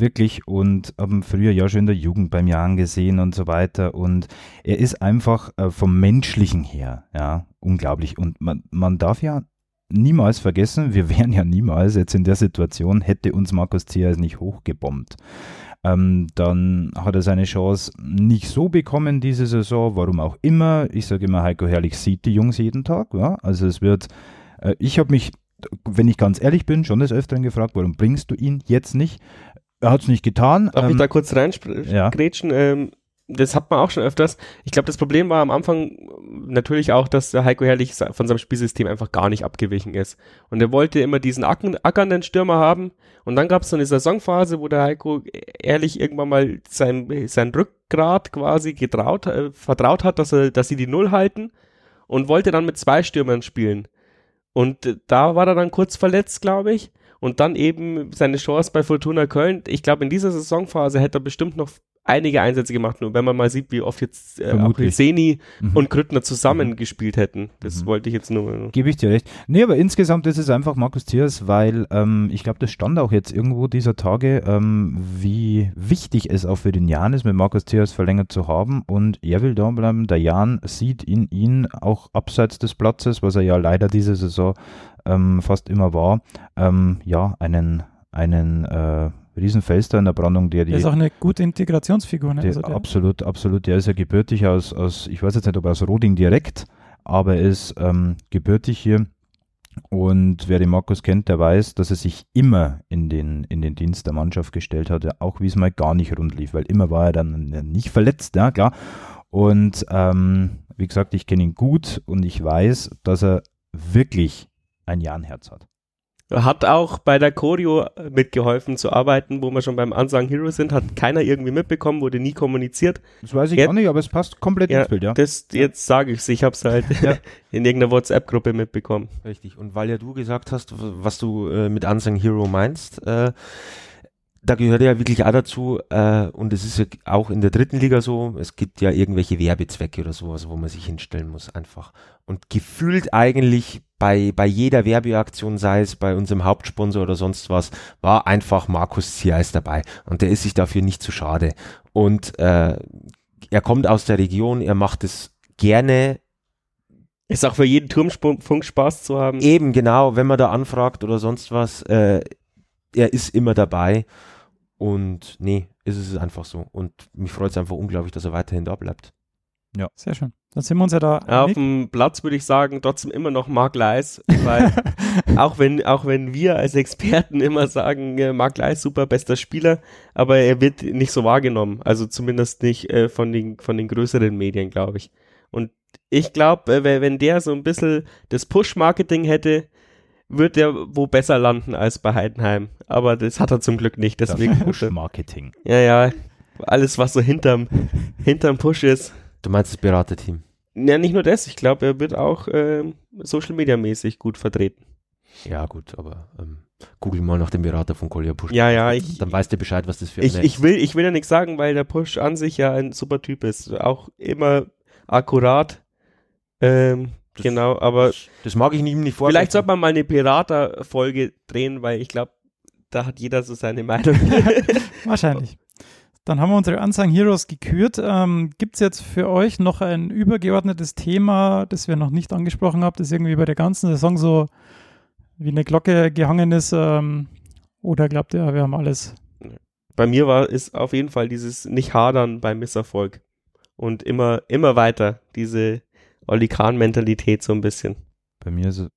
wirklich und habe ihn früher ja schon in der Jugend beim Jahren gesehen und so weiter und er ist einfach äh, vom Menschlichen her, ja, unglaublich und man, man darf ja niemals vergessen, wir wären ja niemals jetzt in der Situation, hätte uns Markus Ziers nicht hochgebombt. Ähm, dann hat er seine Chance nicht so bekommen diese Saison, warum auch immer. Ich sage immer, Heiko Herrlich sieht die Jungs jeden Tag. Ja? Also es wird, äh, ich habe mich, wenn ich ganz ehrlich bin, schon des Öfteren gefragt, warum bringst du ihn jetzt nicht? Er hat es nicht getan. Darf ich Ähm, da kurz ja. reingrätschen? Ähm, das hat man auch schon öfters. Ich glaube, das Problem war am Anfang natürlich auch, dass der Heiko Herrlich von seinem Spielsystem einfach gar nicht abgewichen ist. Und er wollte immer diesen ackernden Stürmer haben. Und dann gab es so eine Saisonphase, wo der Heiko Ehrlich irgendwann mal sein, sein Rückgrat quasi getraut, äh, vertraut hat, dass, er, dass sie die Null halten und wollte dann mit zwei Stürmern spielen. Und äh, da war er dann kurz verletzt, glaube ich. Und dann eben seine Chance bei Fortuna Köln. Ich glaube, in dieser Saisonphase hätte er bestimmt noch einige Einsätze gemacht. Nur wenn man mal sieht, wie oft jetzt äh, Vermutlich. Seni Mhm. und Grüttner zusammen gespielt hätten. Das Mhm. wollte ich jetzt nur. Gebe ich dir recht. Nee, aber insgesamt ist es einfach Markus Thiers, weil ähm, ich glaube, das stand auch jetzt irgendwo dieser Tage, ähm, wie wichtig es auch für den Jan ist, mit Markus Thiers verlängert zu haben und er will da bleiben. Der Jan sieht in ihn auch abseits des Platzes, was er ja leider diese Saison ähm, fast immer war, ähm, ja, einen, einen äh, Riesenfelster in der Brandung, der die Der ist auch eine gute Integrationsfigur. Ne? der, Also der, absolut, absolut. Der ist ja gebürtig aus, aus, ich weiß jetzt nicht, ob aus Roding direkt, aber er ist ähm, gebürtig hier. Und wer den Markus kennt, der weiß, dass er sich immer in den, in den Dienst der Mannschaft gestellt hat, auch wie es mal gar nicht rund lief, weil immer war er dann nicht verletzt, ja klar. Und ähm, wie gesagt, ich kenne ihn gut und ich weiß, dass er wirklich ein Jan-Herz hat. Hat auch bei der Choreo mitgeholfen zu arbeiten, wo wir schon beim Unsung Hero sind. Hat keiner irgendwie mitbekommen, wurde nie kommuniziert. Das weiß ich Jetzt- gar nicht, aber es passt komplett Ja, ins Bild, ja. Das, jetzt sage ich es. Ich habe es halt Ja. in irgendeiner WhatsApp-Gruppe mitbekommen. Richtig. Und weil ja du gesagt hast, was du äh, mit Unsung Hero meinst, äh, da gehört ja wirklich auch dazu, äh, und es ist ja auch in der dritten Liga so, es gibt ja irgendwelche Werbezwecke oder sowas, wo man sich hinstellen muss einfach. Und gefühlt eigentlich bei, bei jeder Werbeaktion, sei es bei unserem Hauptsponsor oder sonst was, war einfach Markus Ziereis dabei. Und der ist sich dafür nicht zu schade. Und äh, er kommt aus der Region, er macht es gerne, Ist auch für jeden Turmfunk Spaß zu haben. Eben, genau, wenn man da anfragt oder sonst was, äh, er ist immer dabei. Und nee, ist es einfach so. Und mich freut es einfach unglaublich, dass er weiterhin da bleibt. sehr schön. Dann sind wir uns ja da Ja, auf dem Platz würde ich sagen, trotzdem immer noch Mark Leis, weil auch wenn, auch wenn wir als Experten immer sagen, äh, Mark Leis super bester Spieler, aber er wird nicht so wahrgenommen. Also zumindest nicht äh, von den, von den größeren Medien, glaube ich. Und ich glaube, äh, wenn der so ein bisschen das Push-Marketing hätte, wird er wo besser landen als bei Heidenheim. Aber das hat er zum Glück nicht. Deswegen, Push-Marketing. ja, ja, alles was so hinterm, hinterm Push ist. Du meinst das Beraterteam? Ja, nicht nur das, ich glaube, er wird auch ähm, Social Media mäßig gut vertreten. Ja, gut, aber ähm, google mal nach dem Berater von Kolja Pusch. Ja, ja, ich, Dann weißt du Bescheid, was das für ich, eine ich, will, ich will ja nichts sagen, weil der Push an sich ja ein super Typ ist. Auch immer akkurat. Ähm, Das- genau, aber Das mag ich ihm nicht vorstellen. vielleicht sollte man mal eine Pirater-Folge drehen, weil ich glaube, da hat jeder so seine Meinung. Wahrscheinlich. Dann haben wir unsere Unsung Heroes gekürt. Ähm, Gibt es jetzt für euch noch ein übergeordnetes Thema, das wir noch nicht angesprochen haben, das irgendwie bei der ganzen Saison so wie eine Glocke gehangen ist? Ähm, oder glaubt ihr, wir haben alles? Bei mir war es auf jeden Fall dieses Nicht-Hadern beim Misserfolg. Und immer, immer weiter. Diese Olli Kahn-Mentalität so ein bisschen. Bei mir ist es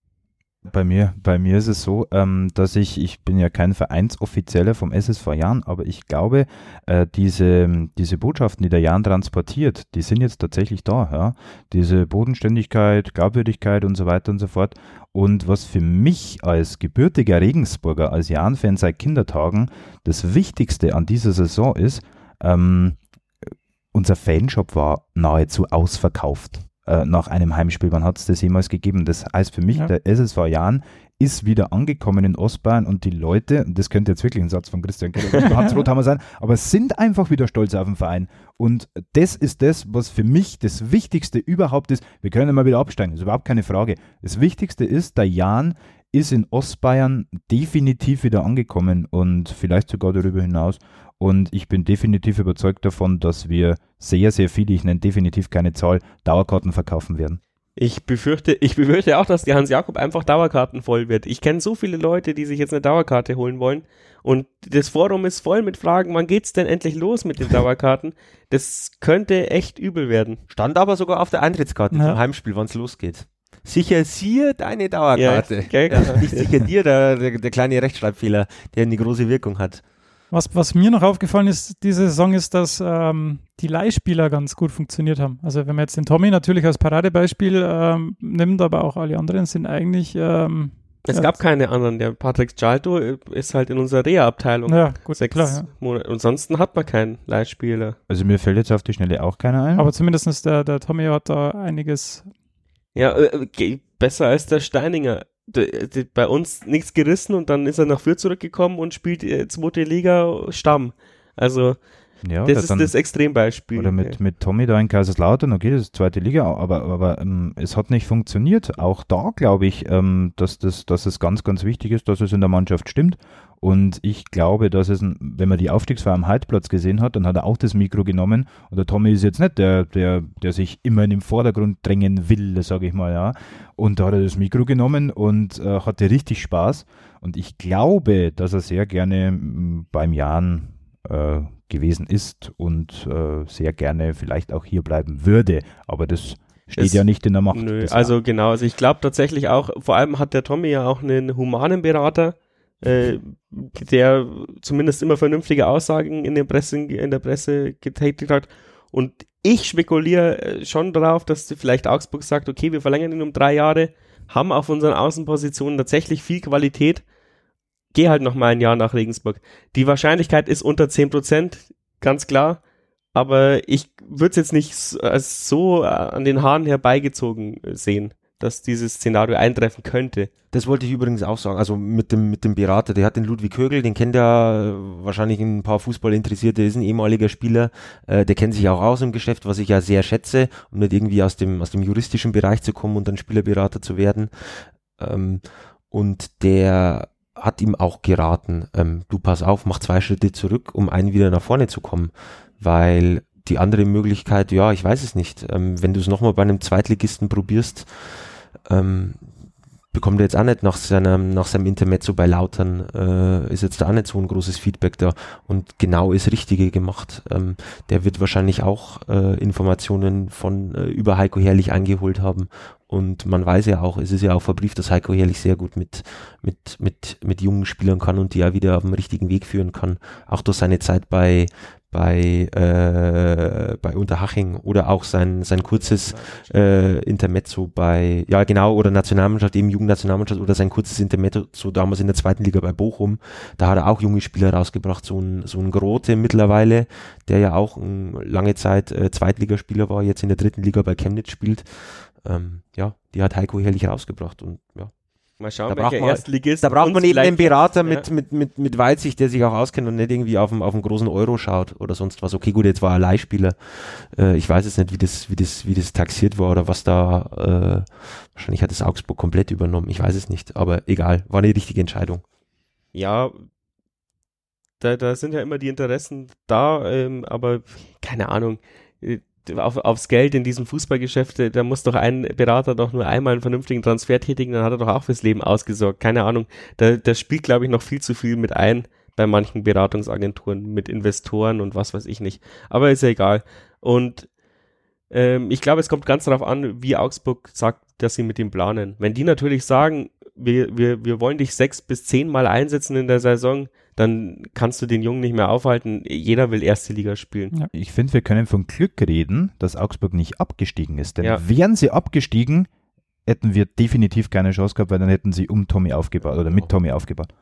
Bei mir, bei mir ist es so, ähm, dass ich, ich bin ja kein Vereinsoffizieller vom SSV Jan, aber ich glaube, äh, diese, diese Botschaften, die der Jan transportiert, die sind jetzt tatsächlich da. Ja? Diese Bodenständigkeit, Glaubwürdigkeit und so weiter und so fort. Und was für mich als gebürtiger Regensburger, als Jan-Fan seit Kindertagen das Wichtigste an dieser Saison ist, ähm, unser Fanshop war nahezu ausverkauft äh, nach einem Heimspiel. Wann hat es das jemals gegeben? Das heißt für mich, ja. der SSV Jahn ist wieder angekommen in Ostbayern und die Leute, und das könnte jetzt wirklich ein Satz von Christian Rothammer sein, aber sind einfach wieder stolz auf den Verein. Und das ist das, was für mich das Wichtigste überhaupt ist. Wir können immer wieder absteigen, das ist überhaupt keine Frage. Das Wichtigste ist, der Jan ist in Ostbayern definitiv wieder angekommen und vielleicht sogar darüber hinaus. Und ich bin definitiv überzeugt davon, dass wir sehr, sehr viele, ich nenne definitiv keine Zahl, Dauerkarten verkaufen werden. Ich befürchte, ich befürchte auch, dass die Hans Jakob einfach Dauerkarten voll wird. Ich kenne so viele Leute, die sich jetzt eine Dauerkarte holen wollen. Und das Forum ist voll mit Fragen, wann geht's denn endlich los mit den Dauerkarten? Das könnte echt übel werden. Stand aber sogar auf der Eintrittskarte ja. zum Heimspiel, wann es losgeht. Sicher dir deine Dauerkarte. Ja, ja, nicht sicher dir, der, der, der kleine Rechtschreibfehler, der eine große Wirkung hat. Was, was mir noch aufgefallen ist, diese Saison ist, dass ähm, die Leihspieler ganz gut funktioniert haben. Also wenn man jetzt den Tommy natürlich als Paradebeispiel ähm, nimmt, aber auch alle anderen sind eigentlich ähm, es ja. gab keine anderen. Der Patrick Gialto ist halt in unserer Reha-Abteilung. Ja, gut, sechs klar. Ja. Monate. Ansonsten hat man keinen Leihspieler. Also mir fällt jetzt auf die Schnelle auch keiner ein. Aber zumindest der, der Tommy hat da einiges. Ja, äh, besser als der Steininger bei uns nichts gerissen und dann ist er nach Fürth zurückgekommen und spielt äh, zweite Liga Stamm. Also ja, das ist dann, das Extrembeispiel. Oder mit, mit Tommy da in Kaiserslautern, okay, das ist zweite Liga, aber, aber ähm, es hat nicht funktioniert. Auch da glaube ich, ähm, dass, das, dass es ganz, ganz wichtig ist, dass es in der Mannschaft stimmt. Und ich glaube, dass es, wenn man die Aufstiegsfeier am Heidplatz gesehen hat, dann hat er auch das Mikro genommen. Und der Tommy ist jetzt nicht der, der, der sich immer in den Vordergrund drängen will, sage ich mal, ja. Und da hat er das Mikro genommen und äh, hatte richtig Spaß. Und ich glaube, dass er sehr gerne beim Jan äh, gewesen ist und äh, sehr gerne vielleicht auch hier bleiben würde. Aber das steht es, ja nicht in der Macht. Nö, also genau, also ich glaube tatsächlich auch, vor allem hat der Tommy ja auch einen humanen Berater, äh, der zumindest immer vernünftige Aussagen in der Presse, in der Presse getätigt hat. Und ich spekuliere äh, schon darauf, dass vielleicht Augsburg sagt, okay, wir verlängern ihn um drei Jahre, haben auf unseren Außenpositionen tatsächlich viel Qualität. Geh halt noch mal ein Jahr nach Regensburg. Die Wahrscheinlichkeit ist unter 10%, ganz klar. Aber ich würde es jetzt nicht so an den Haaren herbeigezogen sehen dass dieses Szenario eintreffen könnte. Das wollte ich übrigens auch sagen. Also mit dem, mit dem Berater, der hat den Ludwig Kögel, den kennt ja wahrscheinlich ein paar Fußballinteressierte, ist ein ehemaliger Spieler, äh, der kennt sich auch aus im Geschäft, was ich ja sehr schätze, um nicht irgendwie aus dem, aus dem juristischen Bereich zu kommen und dann Spielerberater zu werden. Ähm, und der hat ihm auch geraten, ähm, du pass auf, mach zwei Schritte zurück, um einen wieder nach vorne zu kommen, weil die andere Möglichkeit, ja, ich weiß es nicht. Ähm, wenn du es nochmal bei einem Zweitligisten probierst, ähm, bekommt er jetzt auch nicht nach seinem, nach seinem Intermezzo bei Lautern, äh, ist jetzt da auch nicht so ein großes Feedback da und genau ist Richtige gemacht. Ähm, der wird wahrscheinlich auch äh, Informationen von äh, über Heiko Herrlich eingeholt haben und man weiß ja auch, es ist ja auch verbrieft, dass Heiko Herrlich sehr gut mit, mit, mit, mit jungen Spielern kann und die ja wieder auf dem richtigen Weg führen kann. Auch durch seine Zeit bei, bei, äh, bei Unterhaching oder auch sein, sein kurzes äh, Intermezzo bei, ja genau, oder Nationalmannschaft, eben Jugendnationalmannschaft oder sein kurzes Intermezzo damals in der zweiten Liga bei Bochum. Da hat er auch junge Spieler rausgebracht, so ein, so ein Grote mittlerweile, der ja auch ein, lange Zeit äh, Zweitligaspieler war, jetzt in der dritten Liga bei Chemnitz spielt. Ähm, ja, die hat Heiko herrlich rausgebracht und ja, Mal schauen, da welcher Erstligist. Da braucht man eben einen Berater mit, ja. mit, mit, mit Weitsicht, der sich auch auskennt und nicht irgendwie auf einen, auf großen Euro schaut oder sonst was. Okay, gut, jetzt war er Leihspieler. Äh, ich weiß jetzt nicht, wie das, wie das, wie das taxiert war oder was da, äh, wahrscheinlich hat es Augsburg komplett übernommen. Ich weiß es nicht, aber egal, war eine richtige Entscheidung. Ja, da, da sind ja immer die Interessen da, ähm, aber keine Ahnung äh, auf, aufs Geld in diesem Fußballgeschäft, äh, da muss doch ein Berater doch nur einmal einen vernünftigen Transfer tätigen, dann hat er doch auch fürs Leben ausgesorgt. Keine Ahnung. Da, da spielt, glaube ich, noch viel zu viel mit ein bei manchen Beratungsagenturen, mit Investoren und was weiß ich nicht. Aber ist ja egal. Und ähm, ich glaube, es kommt ganz darauf an, wie Augsburg sagt, dass sie mit ihm planen. Wenn die natürlich sagen, wir, wir, wir wollen dich sechs bis zehn Mal einsetzen in der Saison, dann kannst du den Jungen nicht mehr aufhalten. Jeder will erste Liga spielen. Ja. Ich finde, wir können von Glück reden, dass Augsburg nicht abgestiegen ist. Denn Ja. wären sie abgestiegen, hätten wir definitiv keine Chance gehabt, weil dann hätten sie um Tommy aufgebaut oder mit Tommy aufgebaut.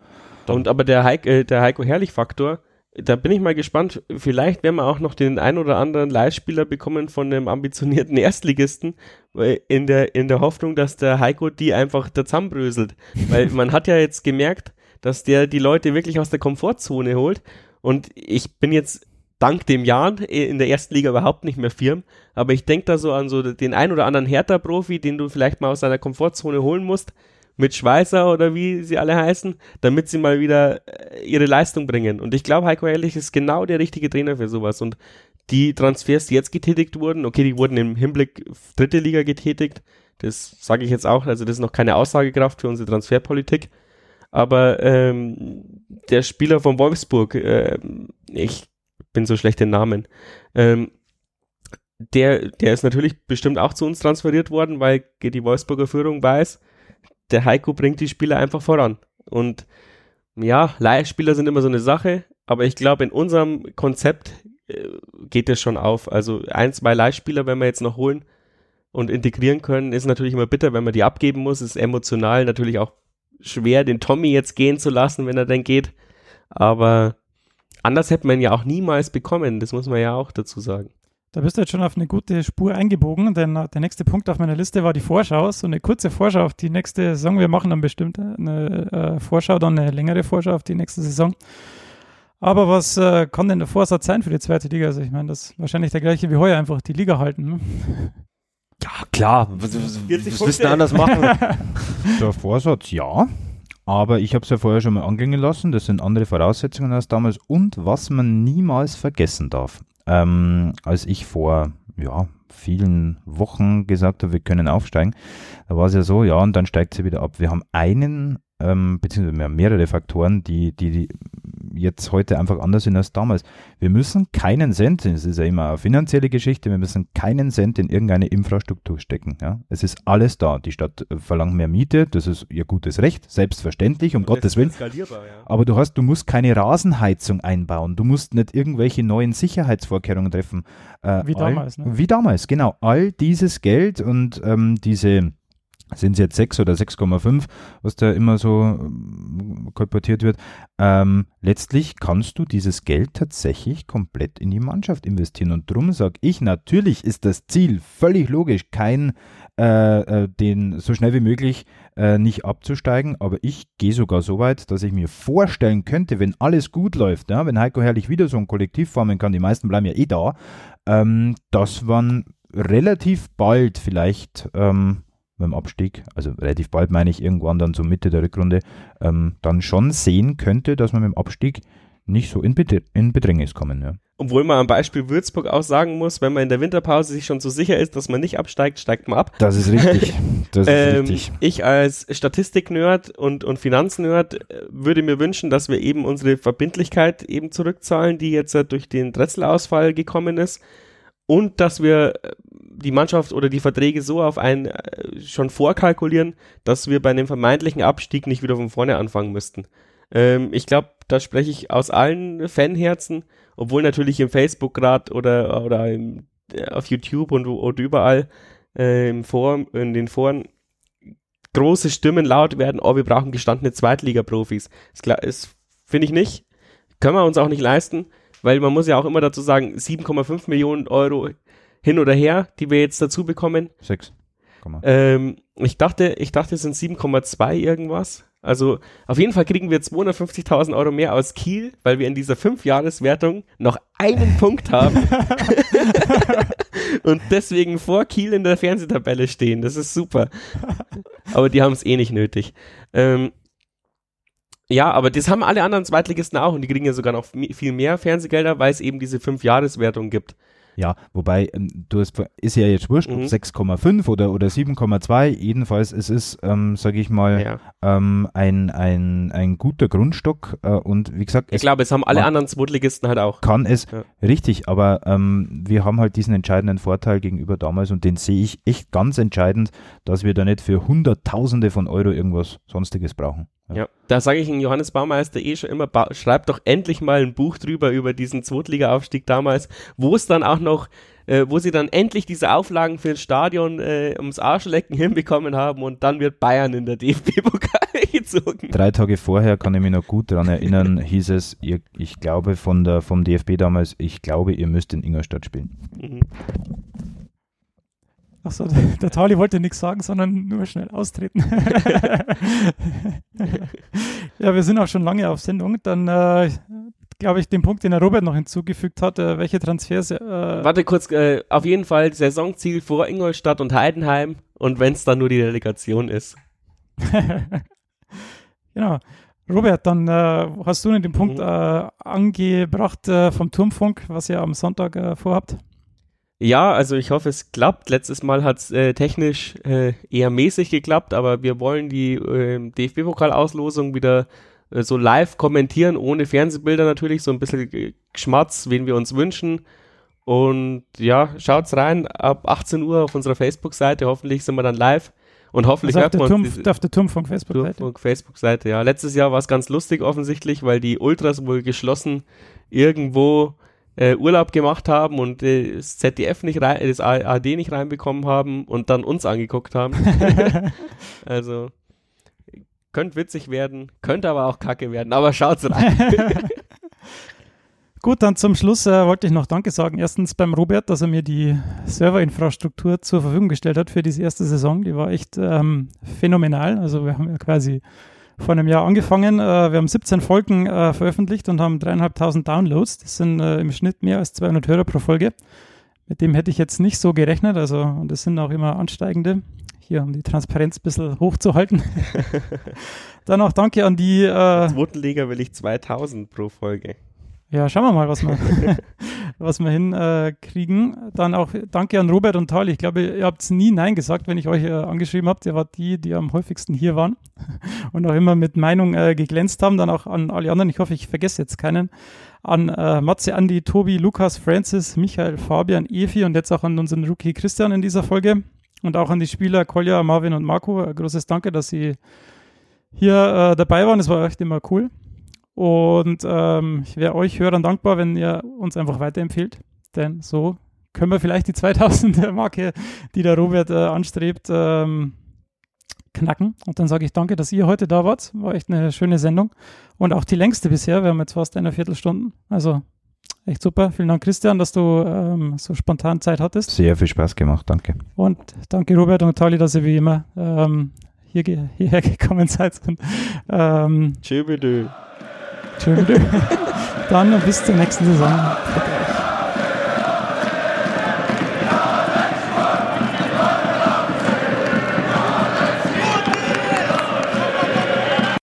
Und aber der, Heik, äh, der Heiko Herrlich-Faktor, da bin ich mal gespannt. Vielleicht werden wir auch noch den ein oder anderen Leihspieler bekommen von einem ambitionierten Erstligisten, in der, in der Hoffnung, dass der Heiko die einfach da zusammenbröselt. Weil man hat ja jetzt gemerkt, dass der die Leute wirklich aus der Komfortzone holt. Und ich bin jetzt dank dem Jahren in der ersten Liga überhaupt nicht mehr firm, aber ich denke da so an so den ein oder anderen Hertha-Profi, den du vielleicht mal aus seiner Komfortzone holen musst, mit Schweißer oder wie sie alle heißen, damit sie mal wieder äh, ihre Leistung bringen. Und ich glaube, Heiko Ehrlich ist genau der richtige Trainer für sowas. Und die Transfers, die jetzt getätigt wurden, okay, die wurden im Hinblick auf dritte Liga getätigt. Das sage ich jetzt auch, also das ist noch keine Aussagekraft für unsere Transferpolitik. Aber ähm, der Spieler von Wolfsburg, äh, ich bin so schlecht in Namen, ähm, der, der ist natürlich bestimmt auch zu uns transferiert worden, weil die Wolfsburger Führung weiß, der Heiko bringt die Spieler einfach voran. Und ja, Leihspieler sind immer so eine Sache, aber ich glaube, in unserem Konzept äh, geht das schon auf. Also ein, zwei Leihspieler, wenn wir jetzt noch holen und integrieren können, ist natürlich immer bitter, wenn man die abgeben muss. Ist emotional natürlich auch schwer, den Tommy jetzt gehen zu lassen, wenn er denn geht. Aber anders hätte man ihn ja auch niemals bekommen. Das muss man ja auch dazu sagen. Da bist du jetzt schon auf eine gute Spur eingebogen, denn äh, der nächste Punkt auf meiner Liste war die Vorschau. So eine kurze Vorschau auf die nächste Saison. Wir machen dann bestimmt eine äh, Vorschau, dann eine längere Vorschau auf die nächste Saison. Aber was äh, kann denn der Vorsatz sein für die zweite Liga? Also ich meine, das ist wahrscheinlich der gleiche wie heuer, einfach die Liga halten. Ne? Ja, klar. Was, was, 40 was willst du anders machen? Der Vorsatz, ja. Aber ich habe es ja vorher schon mal anklingen lassen. Das sind andere Voraussetzungen als damals. Und was man niemals vergessen darf. Ähm, als ich vor ja, vielen Wochen gesagt habe, wir können aufsteigen, da war es ja so, ja, und dann steigt sie wieder ab. Wir haben einen, ähm, beziehungsweise wir haben mehrere Faktoren, die, die, die jetzt heute einfach anders sind als damals. Wir müssen keinen Cent, es ist ja immer eine finanzielle Geschichte, wir müssen keinen Cent in irgendeine Infrastruktur stecken. Ja? Es ist alles da. Die Stadt äh, verlangt mehr Miete, das ist ihr gutes Recht, selbstverständlich, um Gottes Willen. Ja. Aber du hast, du musst keine Rasenheizung einbauen, du musst nicht irgendwelche neuen Sicherheitsvorkehrungen treffen. Äh, Wie all, damals, ne? Wie damals, genau. All dieses Geld und ähm, diese sind es jetzt 6 oder 6,5, was da immer so ähm, kolportiert wird. Ähm, letztlich kannst du dieses Geld tatsächlich komplett in die Mannschaft investieren. Und drum sage ich, natürlich ist das Ziel völlig logisch, kein äh, äh, den so schnell wie möglich äh, nicht abzusteigen, aber ich gehe sogar so weit, dass ich mir vorstellen könnte, wenn alles gut läuft, ja, wenn Heiko Herrlich wieder so ein Kollektiv formen kann, die meisten bleiben ja eh da, ähm, dass man relativ bald vielleicht ähm, beim Abstieg, also relativ bald meine ich irgendwann dann so Mitte der Rückrunde, ähm, dann schon sehen könnte, dass man mit dem Abstieg nicht so in, Bedr in Bedrängnis kommen. Ja. Obwohl man am Beispiel Würzburg auch sagen muss, wenn man in der Winterpause sich schon so sicher ist, dass man nicht absteigt, steigt man ab. Das ist richtig. Das ist Ähm, richtig. ich als Statistik-Nerd und, und Finanznerd äh, würde mir wünschen, dass wir eben unsere Verbindlichkeit eben zurückzahlen, die jetzt äh, durch den Dretzelausfall gekommen ist. Und dass wir äh, die Mannschaft oder die Verträge so auf einen äh, schon vorkalkulieren, dass wir bei einem vermeintlichen Abstieg nicht wieder von vorne anfangen müssten. Ähm, ich glaube, da spreche ich aus allen Fanherzen, obwohl natürlich im Facebook grad oder, oder im, äh, auf YouTube und, und überall äh, im Forum, in den Foren große Stimmen laut werden, oh, wir brauchen gestandene Zweitliga-Profis. Ist klar, finde ich nicht. Können wir uns auch nicht leisten, weil man muss ja auch immer dazu sagen, 7,5 Millionen Euro hin oder her, die wir jetzt dazu bekommen. Sechs. Ähm, ich dachte, ich dachte, es sind 7,2 irgendwas. Also auf jeden Fall kriegen wir 250.000 Euro mehr aus Kiel, weil wir in dieser Fünfjahreswertung noch einen Punkt haben und deswegen vor Kiel in der Fernsehtabelle stehen. Das ist super. Aber die haben es eh nicht nötig. Ähm, ja, aber das haben alle anderen Zweitligisten auch und die kriegen ja sogar noch viel mehr Fernsehgelder, weil es eben diese Fünfjahreswertung gibt. Ja, wobei, ähm, du hast, ist ja jetzt wurscht, Mhm. ob 6,5 oder, oder 7,2, jedenfalls es ist, ähm, sage ich mal, Ja. ähm, ein, ein, ein guter Grundstock äh, und wie gesagt, Ich glaube, es haben alle anderen Zweitligisten halt auch. kann es Ja. richtig, aber ähm, wir haben halt diesen entscheidenden Vorteil gegenüber damals und den sehe ich echt ganz entscheidend, dass wir da nicht für Hunderttausende von Euro irgendwas Sonstiges brauchen. Ja, da sage ich Ihnen Johannes Baumeister eh schon immer, ba schreibt doch endlich mal ein Buch drüber über diesen Zweitliga-Aufstieg damals, wo es dann auch noch, äh, wo sie dann endlich diese Auflagen für das Stadion äh, ums Arschlecken hinbekommen haben und dann wird Bayern in der DFB-Pokal gezogen. Drei Tage vorher kann ich mich noch gut daran erinnern, hieß es, ihr, ich glaube von der, vom DFB damals, ich glaube, ihr müsst in Ingolstadt spielen. Mhm. Achso, der, der Tali wollte nichts sagen, sondern nur schnell austreten. ja, wir sind auch schon lange auf Sendung. Dann äh, glaube ich, den Punkt, den der Robert noch hinzugefügt hat, äh, welche Transfers. Äh, Warte kurz, äh, auf jeden Fall Saisonziel vor Ingolstadt und Heidenheim und wenn es dann nur die Delegation ist. genau. Robert, dann äh, hast du den Punkt Mhm. äh, angebracht äh, vom Turmfunk, was ihr am Sonntag vorhabt. Ja, also ich hoffe, es klappt. Letztes Mal hat es äh, technisch äh, eher mäßig geklappt, aber wir wollen die äh, DFB-Pokalauslosung wieder so live kommentieren, ohne Fernsehbilder natürlich, so ein bisschen Geschmatz, wen wir uns wünschen. Und ja, schaut's rein ab 18 Uhr auf unserer Facebook-Seite. Hoffentlich sind wir dann live und hoffentlich Also auf hört der, man uns Turm, diese- auf der Turmfunk Facebook-Seite. Turmfunk Facebook-Seite, ja. Letztes Jahr war es ganz lustig offensichtlich, weil die Ultras wohl geschlossen irgendwo äh, Urlaub gemacht haben und äh, das ZDF nicht rein, das ARD nicht reinbekommen haben und dann uns angeguckt haben. also könnte witzig werden, könnte aber auch kacke werden, aber schaut's rein. Gut, dann zum Schluss äh, wollte ich noch Danke sagen. Erstens beim Robert, dass er mir die Serverinfrastruktur zur Verfügung gestellt hat für diese erste Saison. Die war echt ähm, phänomenal. Also wir haben ja quasi vor einem Jahr angefangen. Äh, wir haben 17 Folgen äh, veröffentlicht und haben dreieinhalbtausend Downloads. Das sind äh, im Schnitt mehr als 200 Hörer pro Folge. Mit dem hätte ich jetzt nicht so gerechnet. Also, und das sind auch immer ansteigende. Hier, um die Transparenz ein bisschen hochzuhalten. Dann auch danke an die äh, Zweiten Liga will ich 2000 pro Folge. Ja, schauen wir mal, was wir, was wir hinkriegen. Dann auch danke an Robert und Tal. Ich glaube, ihr habt nie Nein gesagt, wenn ich euch äh, angeschrieben habt. Ihr wart die, die am häufigsten hier waren und auch immer mit Meinung äh, geglänzt haben. Dann auch an alle anderen. Ich hoffe, ich vergesse jetzt keinen. An äh, Matze, Andi, Tobi, Lukas, Francis, Michael, Fabian, Evi und jetzt auch an unseren Rookie Christian in dieser Folge. Und auch an die Spieler Kolja, Marvin und Marco. Ein großes Danke, dass sie hier äh, dabei waren. Das war echt immer cool. Und ähm, ich wäre euch Hörern dankbar, wenn ihr uns einfach weiterempfehlt. Denn so können wir vielleicht die 2000 Marke, die der Robert äh, anstrebt, ähm, knacken. Und dann sage ich danke, dass ihr heute da wart. War echt eine schöne Sendung. Und auch die längste bisher. Wir haben jetzt fast eine Viertelstunde. Also echt super. Vielen Dank, Christian, dass du ähm, so spontan Zeit hattest. Sehr viel Spaß gemacht, danke. Und danke, Robert und Tali, dass ihr wie immer ähm, hier, hierher gekommen seid. Und, ähm, bitte. Dann bis zur nächsten Saison.